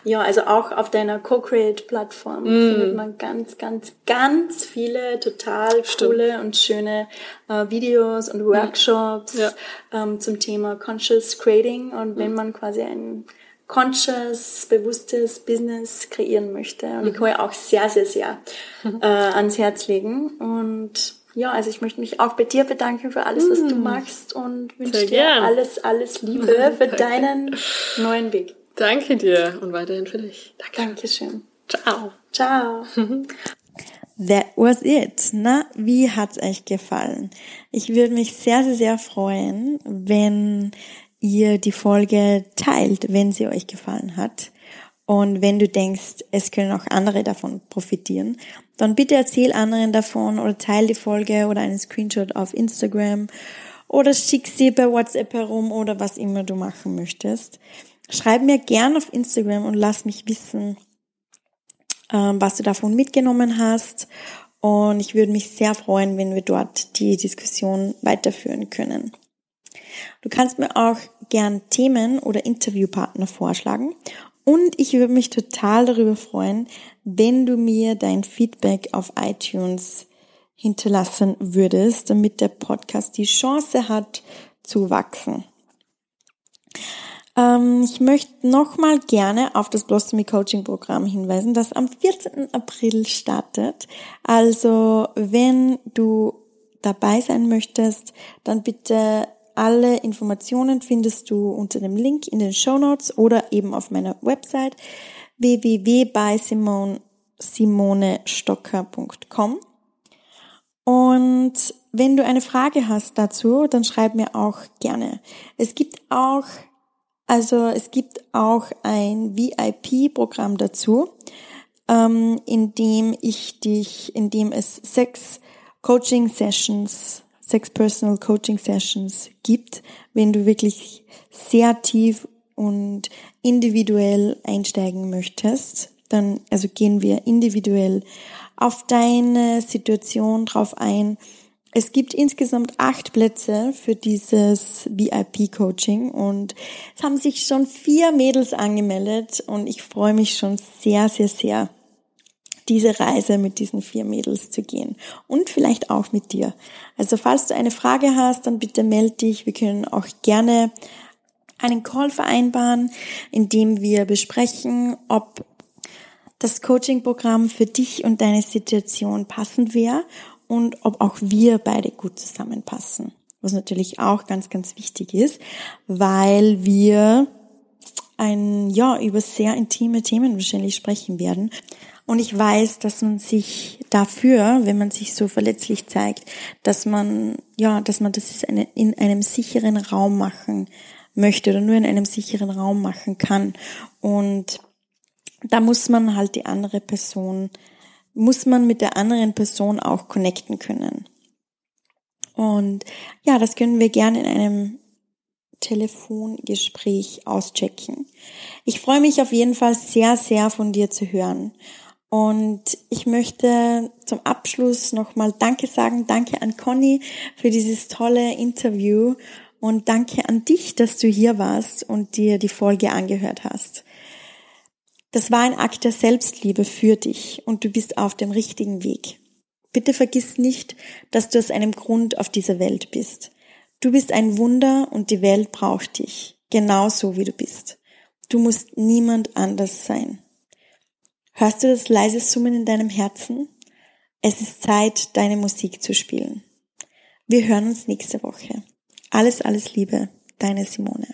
ja, also auch auf deiner Co-Create-Plattform Mm. findet man ganz, ganz, ganz viele total Stimmt. coole und schöne äh, Videos und Workshops Ja. ähm, zum Thema Conscious Creating. Und wenn man quasi ein conscious, bewusstes Business kreieren möchte. Und ich kann euch auch sehr, sehr, sehr äh, ans Herz legen. Und ja, also ich möchte mich auch bei dir bedanken für alles, was du machst und wünsche dir alles, alles Liebe für deinen neuen Weg. Danke dir und weiterhin für dich. Danke. Dankeschön. Ciao. Ciao. That was it. Na, wie hat's euch gefallen? Ich würde mich sehr, sehr, sehr freuen, wenn ihr die Folge teilt, wenn sie euch gefallen hat. Und wenn du denkst, es können auch andere davon profitieren, dann bitte erzähl anderen davon oder teil die Folge oder einen Screenshot auf Instagram oder schick sie per WhatsApp herum oder was immer du machen möchtest. Schreib mir gern auf Instagram und lass mich wissen, ähm, was du davon mitgenommen hast. Und ich würde mich sehr freuen, wenn wir dort die Diskussion weiterführen können. Du kannst mir auch gern Themen oder Interviewpartner vorschlagen. Und ich würde mich total darüber freuen, wenn du mir dein Feedback auf iTunes hinterlassen würdest, damit der Podcast die Chance hat zu wachsen. Ähm, ich möchte nochmal gerne auf das Blossomy Coaching Programm hinweisen, das am 14. April startet. Also wenn du dabei sein möchtest, dann bitte alle Informationen findest du unter dem Link in den Show Notes oder eben auf meiner Website www.simonestocker.com. Und wenn du eine Frage hast dazu, dann schreib mir auch gerne. Es gibt auch, also es gibt auch ein VIP-Programm dazu, ähm, in dem ich dich, in dem es sechs Coaching Sechs Personal Coaching Sessions gibt, wenn du wirklich sehr tief und individuell einsteigen möchtest, dann also gehen wir individuell auf deine Situation drauf ein. Es gibt insgesamt acht Plätze für dieses VIP-Coaching und es haben sich schon vier Mädels angemeldet und ich freue mich schon sehr, sehr, sehr, diese Reise mit diesen vier Mädels zu gehen und vielleicht auch mit dir. Also falls du eine Frage hast, dann bitte melde dich. Wir können auch gerne einen Call vereinbaren, in dem wir besprechen, ob das Coaching-Programm für dich und deine Situation passend wäre und ob auch wir beide gut zusammenpassen. Was natürlich auch ganz, ganz wichtig ist, weil wir ein, ja, über sehr intime Themen wahrscheinlich sprechen werden. Und ich weiß, dass man sich dafür, wenn man sich so verletzlich zeigt, dass man, ja, dass man das in einem sicheren Raum machen möchte oder nur in einem sicheren Raum machen kann. Und da muss man halt die andere Person, muss man mit der anderen Person auch connecten können. Und ja, das können wir gerne in einem Telefongespräch auschecken. Ich freue mich auf jeden Fall sehr, sehr von dir zu hören. Und ich möchte zum Abschluss nochmal Danke sagen. Danke an Conny für dieses tolle Interview und danke an dich, dass du hier warst und dir die Folge angehört hast. Das war ein Akt der Selbstliebe für dich und du bist auf dem richtigen Weg. Bitte vergiss nicht, dass du aus einem Grund auf dieser Welt bist. Du bist ein Wunder und die Welt braucht dich, genauso wie du bist. Du musst niemand anders sein. Hörst du das leise Summen in deinem Herzen? Es ist Zeit, deine Musik zu spielen. Wir hören uns nächste Woche. Alles, alles Liebe, deine Simone.